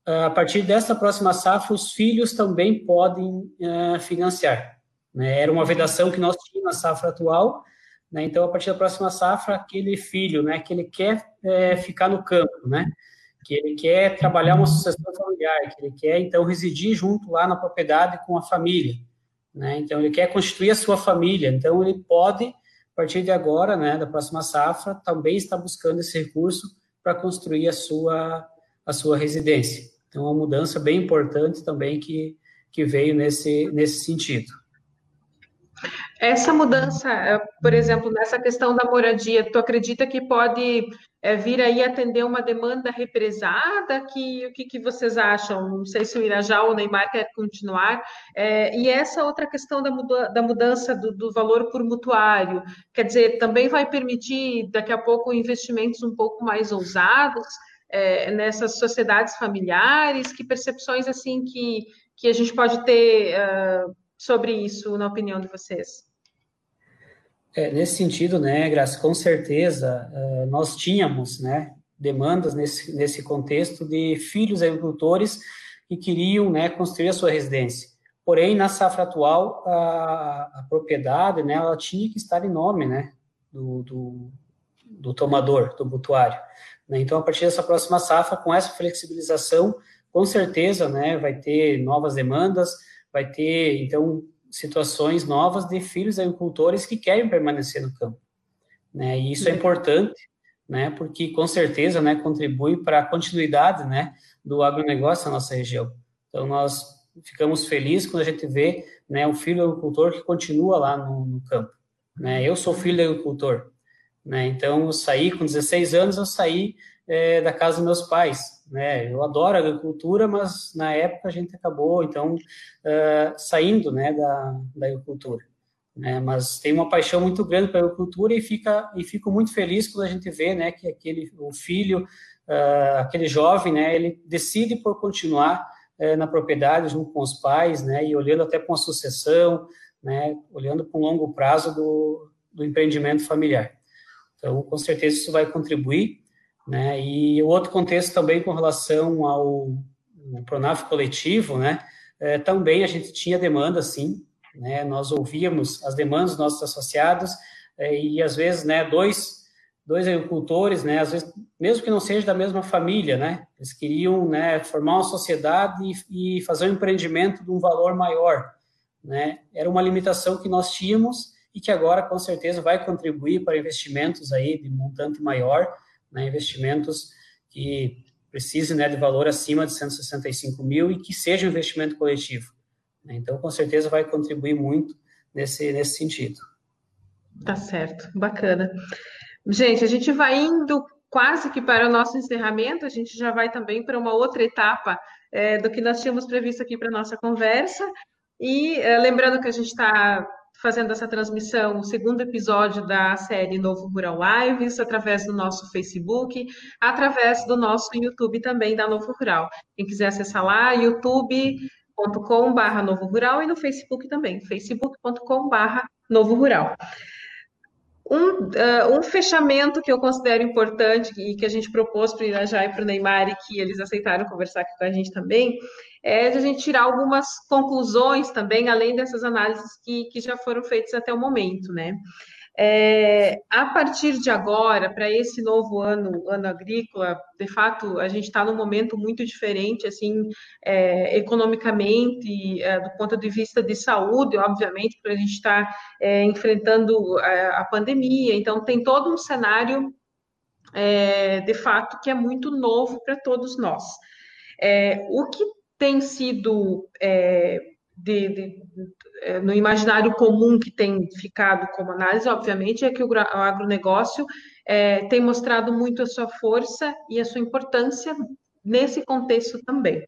a partir dessa próxima safra, os filhos também podem é, financiar. Né, era uma vedação que nós tínhamos na safra atual, né? Então, a partir da próxima safra, aquele filho, né, que ele quer é, ficar no campo, né, que ele quer trabalhar uma sucessão familiar, que ele quer, então, residir junto lá na propriedade com a família, né, então, ele quer constituir a sua família, então, ele pode, a partir de agora, né, da próxima safra, também estar buscando esse recurso para construir a sua, a sua residência. Então, uma mudança bem importante também que, que veio nesse, nesse sentido. Essa mudança, eh, por exemplo, nessa questão da moradia, tu acredita que pode é, vir aí atender uma demanda represada? Que, o que, que vocês acham? Não sei se o Irajá ou o Neymar quer continuar. É, e essa outra questão da, muda, da mudança do, do, valor por mutuário, quer dizer, também vai permitir daqui a pouco investimentos um pouco mais ousados é, nessas sociedades familiares? Que percepções assim que, que a gente pode ter? Uh, sobre isso, na opinião de vocês? É, nesse sentido, né, Graça, com certeza uh, nós tínhamos, né, demandas nesse, nesse contexto de filhos agricultores que queriam, né, construir a sua residência. Porém, na safra atual, a, a propriedade, né, ela tinha que estar em nome, né, do, do, do tomador, do mutuário. Né? Então, a partir dessa próxima safra, com essa flexibilização, com certeza, né, vai ter novas demandas, vai ter, então, situações novas de filhos agricultores que querem permanecer no campo. Né? E isso é importante, né, porque com certeza, né, contribui para a continuidade, né, do agronegócio na nossa região. Então, nós ficamos felizes quando a gente vê, né, o filho agricultor que continua lá no, no campo. Né? Eu sou filho de agricultor, né, então eu saí com 16 anos, eu saí é, da casa dos meus pais, né? Eu adoro agricultura, mas na época a gente acabou, então, uh, saindo, né, da, da agricultura. Né? Mas tem uma paixão muito grande pela agricultura e fica e fico muito feliz quando a gente vê, né, que aquele o filho, uh, aquele jovem, né, ele decide por continuar uh, na propriedade junto com os pais, né, e olhando até para uma sucessão, né, olhando para um longo prazo do, do empreendimento familiar. Então, com certeza isso vai contribuir né? E outro contexto também com relação ao Pronaf coletivo, né? É, também a gente tinha demanda, sim, né? Nós ouvíamos as demandas dos nossos associados é, e às vezes, né? Dois dois agricultores, né? Às vezes, mesmo que não seja da mesma família, né? Eles queriam, né? Formar uma sociedade e, e fazer um empreendimento de um valor maior, né? Era uma limitação que nós tínhamos e que agora com certeza vai contribuir para investimentos aí de montante maior né, investimentos que precisem né, de valor acima de 165 mil e que seja um investimento coletivo. Né? Então, com certeza, vai contribuir muito nesse, nesse sentido. Tá certo, bacana. Gente, a gente vai indo quase que para o nosso encerramento, a gente já vai também para uma outra etapa é, do que nós tínhamos previsto aqui para a nossa conversa. E é, lembrando que a gente está fazendo essa transmissão, o segundo episódio da série Novo Rural Lives, através do nosso Facebook, através do nosso YouTube também da Novo Rural. Quem quiser acessar lá, youtube.com.br Novo Rural e no Facebook também, facebook.com.br Novo Rural. Um, uh, um, fechamento que eu considero importante e que a gente propôs para o Irajá e para o Neymar e que eles aceitaram conversar aqui com a gente também, é de a gente tirar algumas conclusões também, além dessas análises que, que já foram feitas até o momento, né? É, a partir de agora, para esse novo ano, ano agrícola, de fato, a gente está num momento muito diferente, assim, é, economicamente, é, do ponto de vista de saúde, obviamente, porque a gente está é, enfrentando a, é, a, pandemia, então tem todo um cenário, é, de fato, que é muito novo para todos nós. o que tem sido de, de, é, no imaginário comum que tem ficado como análise, obviamente, é que o, o agronegócio é, tem mostrado muito a sua força e a sua importância nesse contexto também.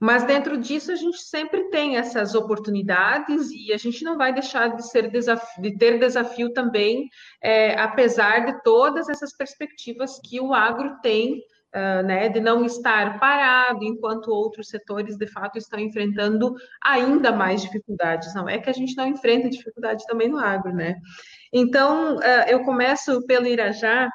Mas dentro disso a gente sempre tem essas oportunidades e a gente não vai deixar de ser desafio, de ter desafio também, é, apesar de todas essas perspectivas que o agro tem uh, né, de não estar parado, enquanto outros setores, de fato, estão enfrentando ainda mais dificuldades. Não é que a gente não enfrenta dificuldade também no agro, né? Então, uh, eu começo pelo Irajá,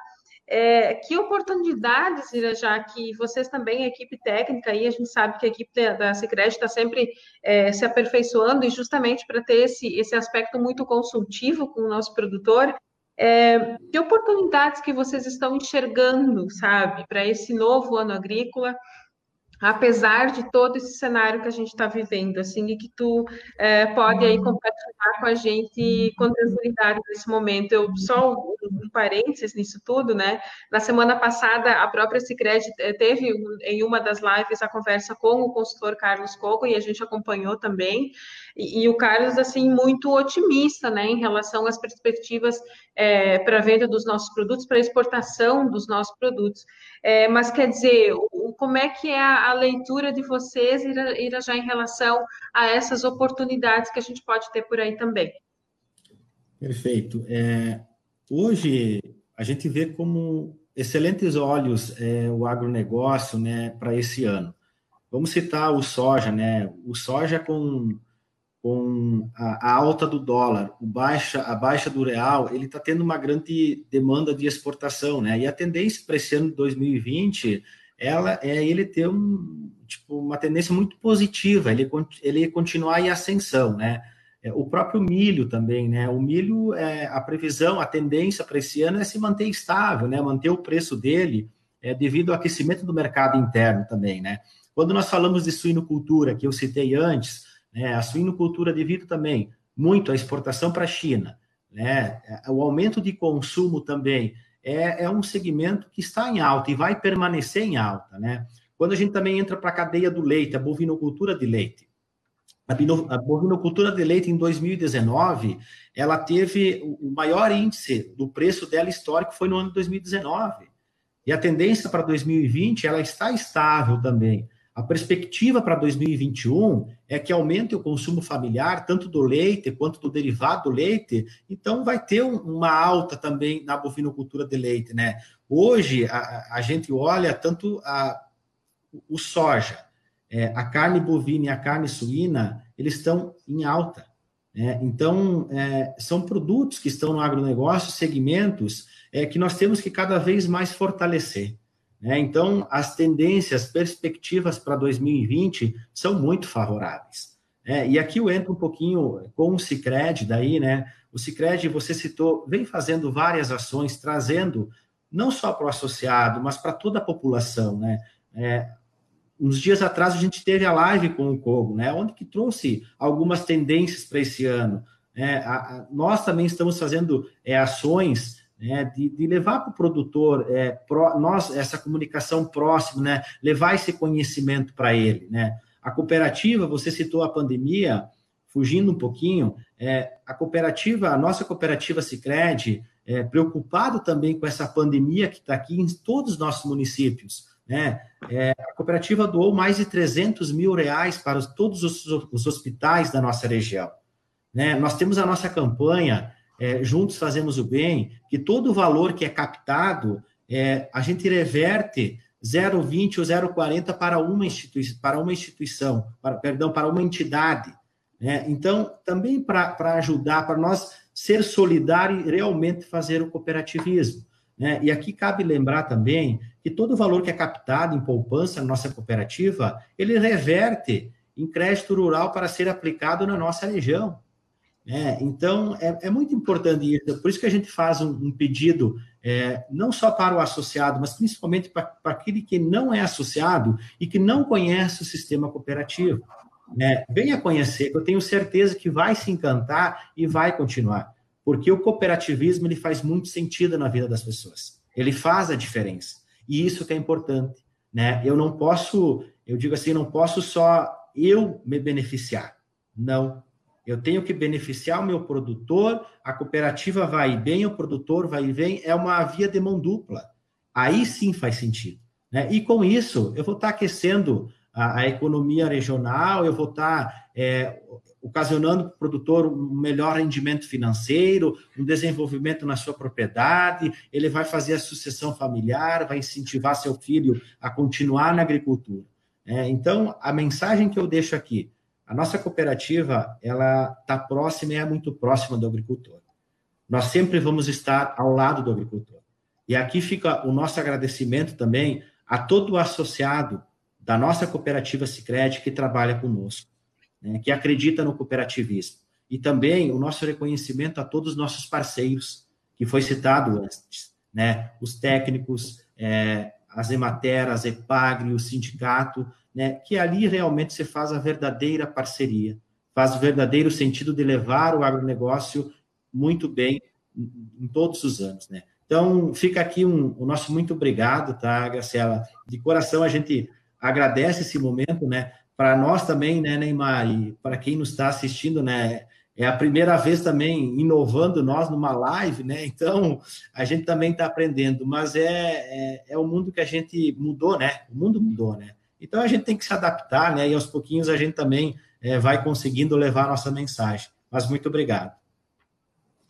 é, que oportunidades, Irajá, que vocês também, equipe técnica, aí a gente sabe que a equipe da Secret está sempre é, se aperfeiçoando, e justamente para ter esse, esse aspecto muito consultivo com o nosso produtor, é, que oportunidades que vocês estão enxergando, sabe, para esse novo ano agrícola? apesar de todo esse cenário que a gente está vivendo, assim, e que tu é, pode aí compartilhar com a gente com tranquilidade nesse momento. Eu só um, um parênteses nisso tudo, né? Na semana passada, a própria Sicredi eh, teve em uma das lives a conversa com o consultor Carlos Coco e a gente acompanhou também. E, e o Carlos, assim, muito otimista, né, em relação às perspectivas é, para venda dos nossos produtos, para exportação dos nossos produtos. É, mas quer dizer, o, como é que é a, a leitura de vocês ir, já em relação a essas oportunidades que a gente pode ter por aí também? Perfeito. É, hoje a gente vê como excelentes olhos é, o agronegócio né, para esse ano. Vamos citar o soja, né? O soja com com a, a, alta do dólar, o baixa, a baixa do real, ele está tendo uma grande demanda de exportação, né? E a tendência para esse ano de 2020, ela é ele ter um, tipo, uma tendência muito positiva, ele, ele continuar em ascensão, né? É, o próprio milho também, né? O milho, é, a previsão, a tendência para esse ano é se manter estável, né? Manter o preço dele é, devido ao aquecimento do mercado interno também, né? Quando nós falamos de suinocultura, que eu citei antes, né? A suinocultura, devido também muito à exportação para a China, né? o aumento de consumo também é, é um segmento que está em alta e vai permanecer em alta. Né? Quando a gente também entra para a cadeia do leite, a bovinocultura de leite, a bovinocultura de leite em 2019, ela teve o maior índice do preço dela histórico foi no ano de 2019. E a tendência para 2020, ela está estável também. A perspectiva para 2021 é que aumente o consumo familiar, tanto do leite quanto do derivado do leite, então vai ter uma alta também na bovinocultura de leite, né? Hoje, a, a gente olha tanto a, o soja, é, a carne bovina e a carne suína, eles estão em alta. Né? Então, é, são produtos que estão no agronegócio, segmentos é, que nós temos que cada vez mais fortalecer. Né? Então, as tendências, perspectivas para 2020 são muito favoráveis. É, e aqui eu entro um pouquinho com o Cicred, daí, né? O Cicred, você citou, vem fazendo várias ações, trazendo não só para o associado, mas para toda a população, né? É, uns dias atrás a gente teve a live com o Cogo, né? Onde que trouxe algumas tendências para esse ano. É, a, a, nós também estamos fazendo é, ações né, de, de levar para o produtor é, pro, nós, essa comunicação próxima, né, levar esse conhecimento para ele. Né. A cooperativa, você citou a pandemia, fugindo um pouquinho, é, a cooperativa, a nossa cooperativa Cicred, é, preocupado também com essa pandemia que está aqui em todos os nossos municípios. Né? É, a cooperativa doou mais de 300 mil reais para os, todos os, os hospitais da nossa região. Né? Nós temos a nossa campanha é, juntos fazemos o bem, que todo o valor que é captado, é, a gente reverte 0,20 ou 0,40 para uma instituição, para uma instituição, para, perdão, para uma entidade. Né? Então, também para ajudar, para nós ser solidário e realmente fazer o cooperativismo. Né? E aqui cabe lembrar também que todo o valor que é captado em poupança na nossa cooperativa, ele reverte em crédito rural para ser aplicado na nossa região. Né? Então, é, é, muito importante isso. Por isso que a gente faz um, um pedido, é, não só para o associado, mas principalmente para, para aquele que não é associado e que não conhece o sistema cooperativo. Né? Venha conhecer, que eu tenho certeza que vai se encantar e vai continuar. Porque o cooperativismo ele faz muito sentido na vida das pessoas. Ele faz a diferença. E isso que é importante. Né? Eu não posso, eu digo assim, não posso só eu me beneficiar. Não. Eu tenho que beneficiar o meu produtor, a cooperativa vai bem, o produtor vai e vem, é uma via de mão dupla. Aí sim faz sentido. Né? E com isso, eu vou estar aquecendo a, a economia regional, eu vou estar é, ocasionando para o produtor um melhor rendimento financeiro, um desenvolvimento na sua propriedade, ele vai fazer a sucessão familiar, vai incentivar seu filho a continuar na agricultura. É, então, a mensagem que eu deixo aqui, a nossa cooperativa, ela está próxima e é muito próxima do agricultor. Nós sempre vamos estar ao lado do agricultor. E aqui fica o nosso agradecimento também a todo o associado da nossa cooperativa Sicredi que trabalha conosco, né, que acredita no cooperativismo. E também o nosso reconhecimento a todos os nossos parceiros, que foi citado antes, né, os técnicos, é, as Emater, as EPAGRE, o sindicato, né, que ali realmente se faz a verdadeira parceria, faz o verdadeiro sentido de levar o agronegócio muito bem em, todos os anos, né. Então, fica aqui um, o nosso muito obrigado, tá, Graciela? De coração, a gente agradece esse momento, né? Para nós também, né, Neymar, e para quem nos está assistindo, né? É a primeira vez também inovando nós numa live, né? Então a gente também está aprendendo, mas é, é, é, o mundo que a gente mudou, né? O mundo mudou, né? Então a gente tem que se adaptar, né? E aos pouquinhos a gente também é, vai conseguindo levar nossa mensagem. Mas muito obrigado.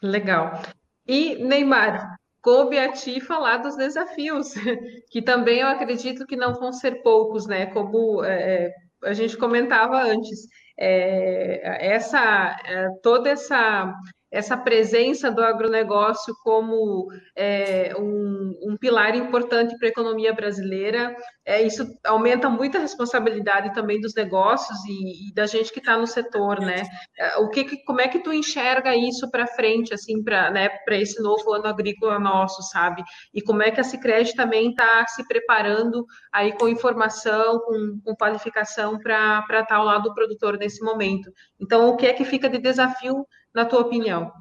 Legal. E Neymar, coube a ti falar dos desafios, [laughs] que também eu acredito que não vão ser poucos, né? Como é, é a gente comentava antes, é, essa é, toda essa essa presença do agronegócio como é, um, um, pilar importante para a economia brasileira. É, isso aumenta muito a responsabilidade também dos negócios e, e da gente que está no setor, né? É, o que, como é que tu enxerga isso para frente, assim, para né, esse novo ano agrícola nosso, sabe? E como é que a Sicredi também está se preparando aí com informação, com, com qualificação para estar tá ao lado do produtor nesse momento. Então, o que é que fica de desafio na tua opinião?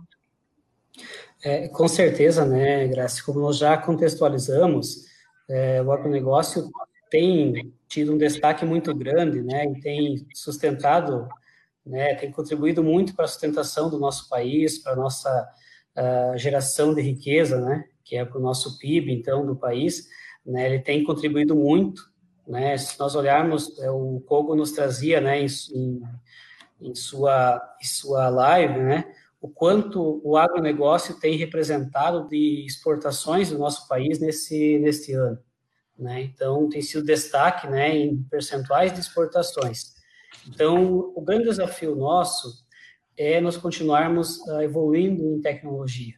É, com certeza, né, Graça, como nós já contextualizamos, é, o agronegócio tem tido um destaque muito grande, né, e tem sustentado, né, tem contribuído muito para a sustentação do nosso país, para a nossa uh, geração de riqueza, né, que é para o nosso PIB, então, do país, né, ele tem contribuído muito, né, se nós olharmos, é, o Kogo nos trazia, né, em, em em sua, em sua live, né, o quanto o agronegócio tem representado de exportações do nosso país nesse, neste ano. Né? Então, tem sido destaque né, em percentuais de exportações. Então, o grande desafio nosso é nós continuarmos uh, evoluindo em tecnologia.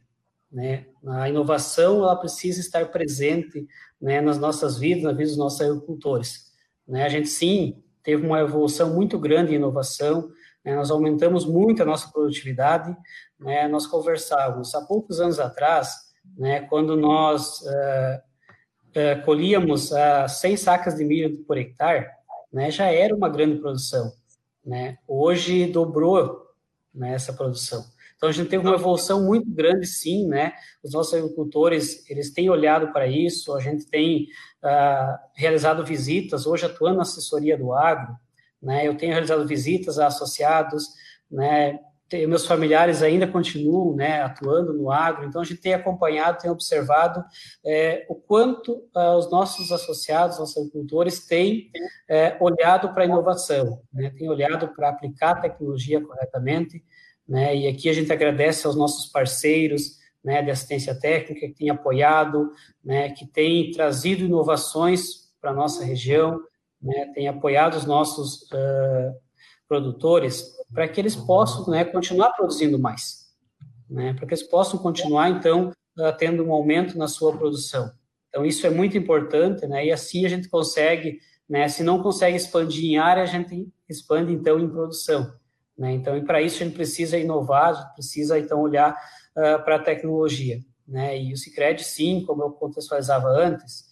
Né? A inovação ela precisa estar presente né, nas nossas vidas, na vida dos nossos agricultores. Né? A gente, sim, teve uma evolução muito grande em inovação, né, nós aumentamos muito a nossa produtividade, né, nós conversávamos há poucos anos atrás, né, quando nós uh, uh, colhíamos uh, 100 sacas de milho por hectare, né, já era uma grande produção, né, hoje dobrou né, essa produção. Então a gente teve uma evolução muito grande, sim, né? Os nossos agricultores eles têm olhado para isso. A gente tem uh, realizado visitas hoje atuando na assessoria do agro, né? Eu tenho realizado visitas a associados, né? meus familiares ainda continuam né, atuando no agro, então a gente tem acompanhado, tem observado é, o quanto ah, os nossos associados, nossos agricultores têm é, olhado para a inovação, né, têm olhado para aplicar a tecnologia corretamente, né, e aqui a gente agradece aos nossos parceiros né, de assistência técnica que têm apoiado, né, que têm trazido inovações para a nossa região, né, tem apoiado os nossos uh, produtores para que eles possam né, continuar produzindo mais. né, para que eles possam continuar, então, tendo um aumento na sua produção. Então, isso é muito importante, né, e assim a gente consegue, né, se não consegue expandir em área, a gente expande, então, em produção. Né, então, e para isso a gente precisa inovar, a gente precisa, então, olhar uh, para a tecnologia. Né, e o Cicred, sim, como eu contextualizava antes,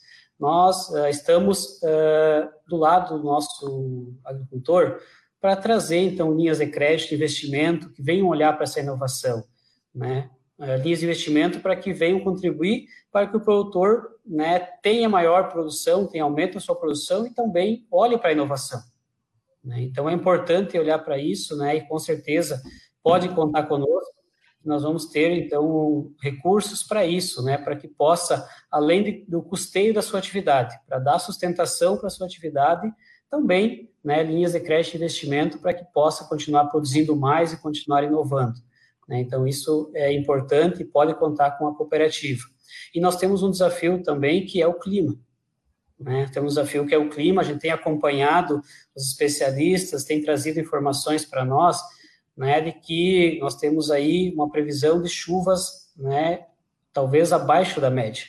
nós uh, estamos uh, do lado do nosso agricultor para trazer, então, linhas de crédito, investimento, que venham olhar para essa inovação, né? Uh, linhas de investimento para que venham contribuir para que o produtor né, tenha maior produção, tenha aumento na sua produção e também olhe para a inovação. Né? Então, é importante olhar para isso, né, e com certeza pode contar conosco, nós vamos ter, então, recursos para isso, né, para que possa, além de, do custeio da sua atividade, para dar sustentação para a sua atividade, também né, linhas de crédito e investimento para que possa continuar produzindo mais e continuar inovando. Né? Então, isso é importante e pode contar com a cooperativa. E nós temos um desafio também, que é o clima. Né? Temos um desafio que é o clima, a gente tem acompanhado os especialistas, tem trazido informações para nós, né, de que nós temos aí uma previsão de chuvas, né, talvez abaixo da média.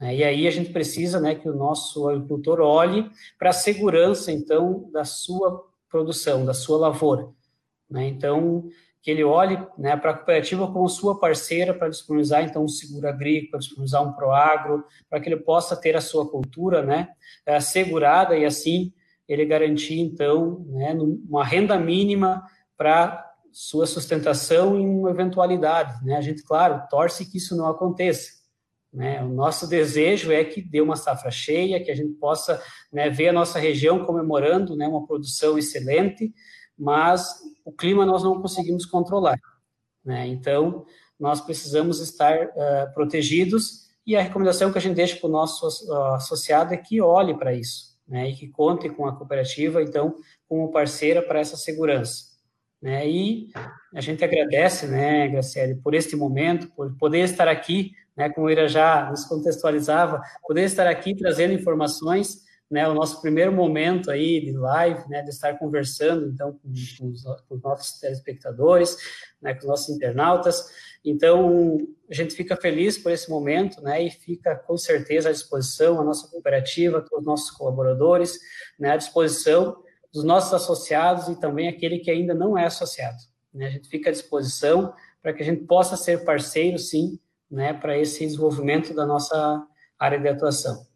Né, e aí a gente precisa, né, que o nosso agricultor olhe para a segurança, então, da sua produção, da sua lavoura. Né, então, que ele olhe né, para a cooperativa como sua parceira para disponibilizar, então, um seguro agrícola, disponibilizar um proagro, para que ele possa ter a sua cultura né, assegurada e, assim, ele garantir, então, né, uma renda mínima para sua sustentação em uma eventualidade. Né? A gente, claro, torce que isso não aconteça. Né? O nosso desejo é que dê uma safra cheia, que a gente possa né, ver a nossa região comemorando né, uma produção excelente, mas o clima nós não conseguimos controlar. Né? Então, nós precisamos estar uh, protegidos e a recomendação que a gente deixa para o nosso associado é que olhe para isso né? e que conte com a cooperativa, então, como parceira para essa segurança. Né? E a gente agradece, né, Graciele, por este momento, por poder estar aqui, né, como ele já nos contextualizava, poder estar aqui trazendo informações, né, o nosso primeiro momento aí de live, né, de estar conversando, então, com, com, os, com os, nossos telespectadores, né, com os nossos internautas. Então, a gente fica feliz por esse momento, né, e fica com certeza à disposição, a nossa cooperativa, todos os nossos colaboradores, né, à disposição dos nossos associados e também aquele que ainda não é associado. Né? A gente fica à disposição para que a gente possa ser parceiro, sim, né, para esse desenvolvimento da nossa área de atuação.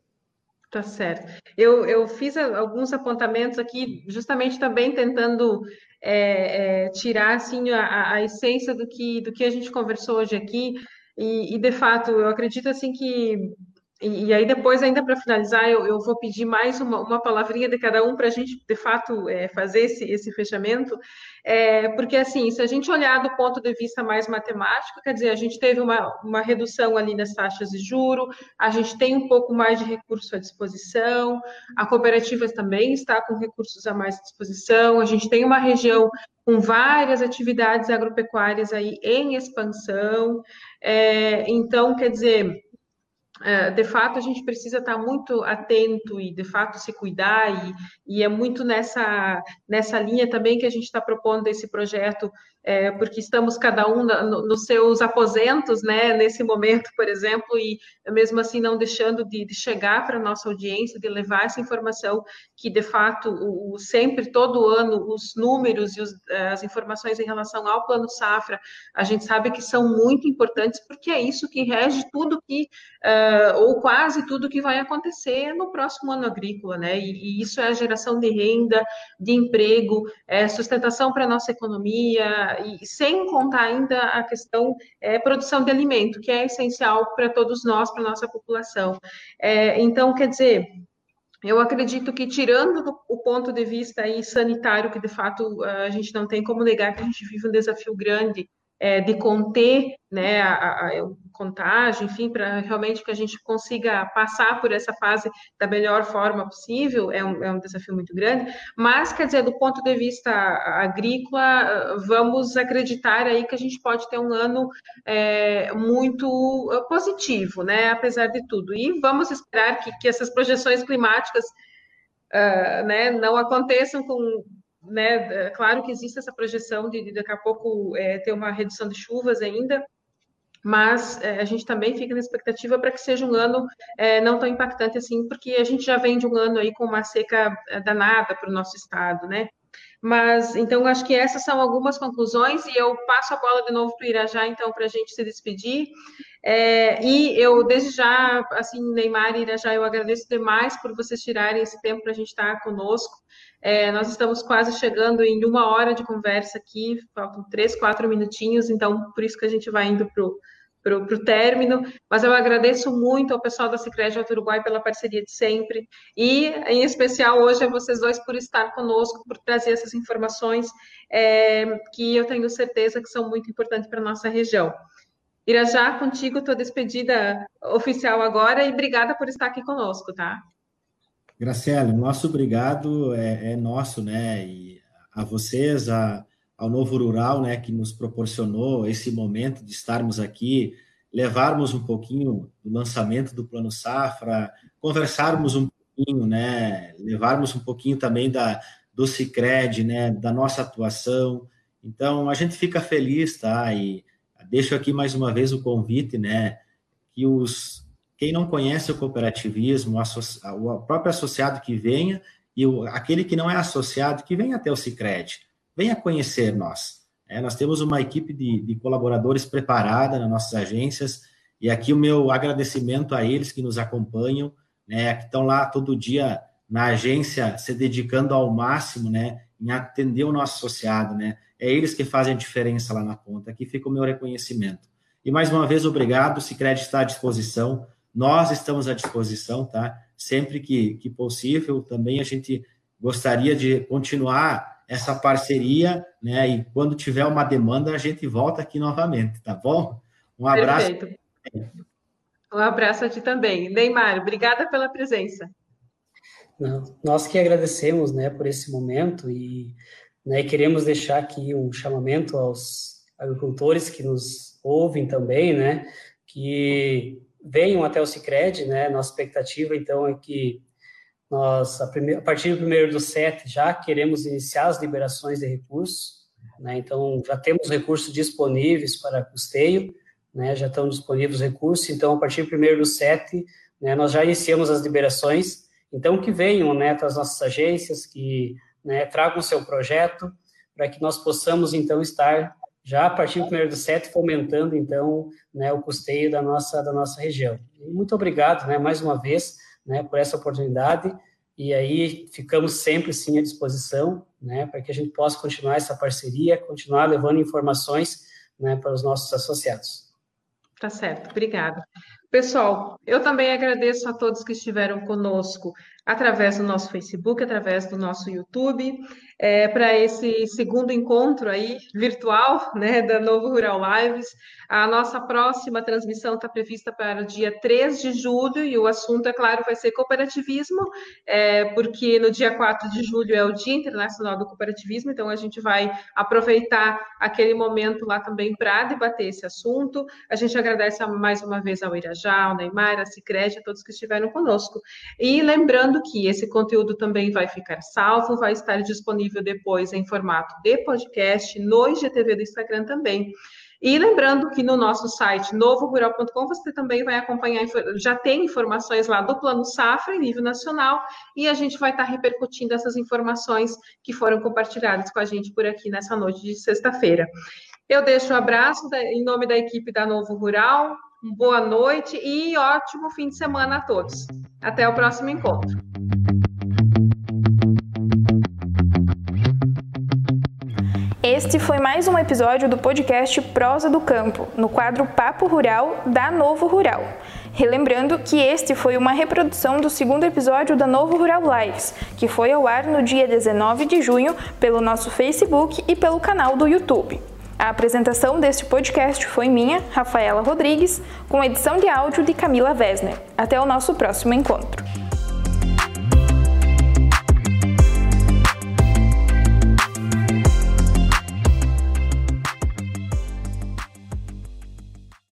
Tá certo. Eu, eu fiz alguns apontamentos aqui, justamente também tentando é, é, tirar assim a, a, essência do que, do que a gente conversou hoje aqui. E, e, de fato, eu acredito assim que e, e, aí depois, ainda para finalizar, eu, eu, vou pedir mais uma, uma palavrinha de cada um para a gente, de fato, é, fazer esse, esse fechamento, é, porque, assim, se a gente olhar do ponto de vista mais matemático, quer dizer, a gente teve uma, uma redução ali nas taxas de juro, a gente tem um pouco mais de recurso à disposição, a cooperativa também está com recursos a mais à disposição, a gente tem uma região com várias atividades agropecuárias aí em expansão, é, então, quer dizer de fato a gente precisa estar muito atento e de fato se cuidar e, e é muito nessa nessa linha também que a gente está propondo esse projeto é, porque estamos cada um no, nos seus aposentos, né, nesse momento, por exemplo, e mesmo assim não deixando de, de chegar para a nossa audiência, de levar essa informação que, de fato, o, o sempre, todo ano, os números e os, as informações em relação ao Plano Safra, a gente sabe que são muito importantes, porque é isso que rege tudo que, uh, ou quase tudo que vai acontecer no próximo ano agrícola, né, e, e isso é a geração de renda, de emprego, é sustentação para a nossa economia, e sem contar ainda a questão é, produção de alimento, que é essencial para todos nós, para a nossa população. É, então, quer dizer, eu acredito que, tirando do, o ponto de vista aí sanitário, que de fato a gente não tem como negar que a gente vive um desafio grande é, de conter né, a, a, a contágio, enfim, para realmente que a gente consiga passar por essa fase da melhor forma possível, é um, é um desafio muito grande, mas, quer dizer, do ponto de vista agrícola, vamos acreditar aí que a gente pode ter um ano é, muito positivo, né, apesar de tudo, e vamos esperar que, que essas projeções climáticas uh, né, não aconteçam com né, claro que existe essa projeção de, de daqui a pouco é, ter uma redução de chuvas ainda, mas é, a gente também fica na expectativa para que seja um ano é, não tão impactante assim, porque a gente já vem de um ano aí com uma seca é, danada para o nosso estado, né? Mas então acho que essas são algumas conclusões e eu passo a bola de novo para o Irajá, então, para a gente se despedir. É, e eu, desde já, assim, Neymar e Irajá, eu agradeço demais por vocês tirarem esse tempo para a gente estar conosco. É, nós estamos quase chegando em uma hora de conversa aqui, faltam três, quatro minutinhos, então por isso que a gente vai indo para o término, mas eu agradeço muito ao pessoal da Sicredi Alto Uruguai pela parceria de sempre, e em especial hoje a vocês dois por estar conosco, por trazer essas informações é, que eu tenho certeza que são muito importantes para a nossa região. Irajá, contigo, tua despedida oficial agora, e obrigada por estar aqui conosco, tá? Graciela, nosso obrigado é, é nosso, né, e a vocês, a ao Novo Rural, né, que nos proporcionou esse momento de estarmos aqui, levarmos um pouquinho do lançamento do Plano Safra, conversarmos um pouquinho, né, levarmos um pouquinho também da, do Cicred, né, da nossa atuação. Então, a gente fica feliz, tá? E deixo aqui mais uma vez o convite, né, que os quem não conhece o cooperativismo, o próprio associado que venha e o, aquele que não é associado que venha até o Cicred venha conhecer nós. É, nós temos uma equipe de, de colaboradores preparada nas nossas agências, e aqui o meu agradecimento a eles que nos acompanham, né, que estão lá todo dia na agência se dedicando ao máximo, né, em atender o nosso associado, né, é eles que fazem a diferença lá na ponta, aqui fica o meu reconhecimento. E mais uma vez, obrigado, o Cicred está à disposição, nós estamos à disposição, tá, sempre que, que possível, também a gente gostaria de continuar essa parceria, né? E quando tiver uma demanda, a gente volta aqui novamente, tá bom? Um abraço. Perfeito. Um abraço a ti também. Neymar, obrigada pela presença. Nós que agradecemos, né, por esse momento e né, queremos deixar aqui um chamamento aos agricultores que nos ouvem também, né, que venham até o Cicred, né, nossa expectativa, então, é que nós, a, a partir do primeiro do sete, já queremos iniciar as liberações de recursos, né? então já temos recursos disponíveis para custeio, né? já estão disponíveis recursos, então a partir do primeiro do sete, né, nós já iniciamos as liberações, então que venham né, para as nossas agências, que né, tragam seu projeto, para que nós possamos então estar já a partir do primeiro do sete fomentando então né, o custeio da nossa da nossa região. Muito obrigado, né, mais uma vez né, por essa oportunidade. E aí ficamos sempre sim à disposição, né, para que a gente possa continuar essa parceria, continuar levando informações, né, para os nossos associados. Tá certo, obrigada. Pessoal, eu também agradeço a todos que estiveram conosco através do nosso Facebook, através do nosso YouTube, é, para esse segundo encontro aí virtual, né, da Novo Rural Lives. A nossa próxima transmissão está prevista para o dia 3 de julho e o assunto, é claro, vai ser cooperativismo, é, porque no dia 4 de julho é o Dia Internacional do Cooperativismo, então a gente vai aproveitar aquele momento lá também para debater esse assunto. A gente agradece mais uma vez ao Irajá, ao Neymar, a Cicred, a todos que estiveram conosco. E lembrando que esse conteúdo também vai ficar salvo, vai estar disponível depois em formato de podcast no IGTV do Instagram também. E lembrando que no nosso site novorural.com você também vai acompanhar, já tem informações lá do Plano Safra em nível nacional, e a gente vai estar repercutindo essas informações que foram compartilhadas com a gente por aqui nessa noite de sexta-feira. Eu deixo um abraço em nome da equipe da Novo Rural, boa noite e ótimo fim de semana a todos. Até o próximo encontro. Este foi mais um episódio do podcast Prosa do Campo, no quadro Papo Rural da Novo Rural. Relembrando que este foi uma reprodução do segundo episódio da Novo Rural Lives, que foi ao ar no dia 19 de junho pelo nosso Facebook e pelo canal do YouTube. A apresentação deste podcast foi minha, Rafaela Rodrigues, com edição de áudio de Camila Vesner. Até o nosso próximo encontro.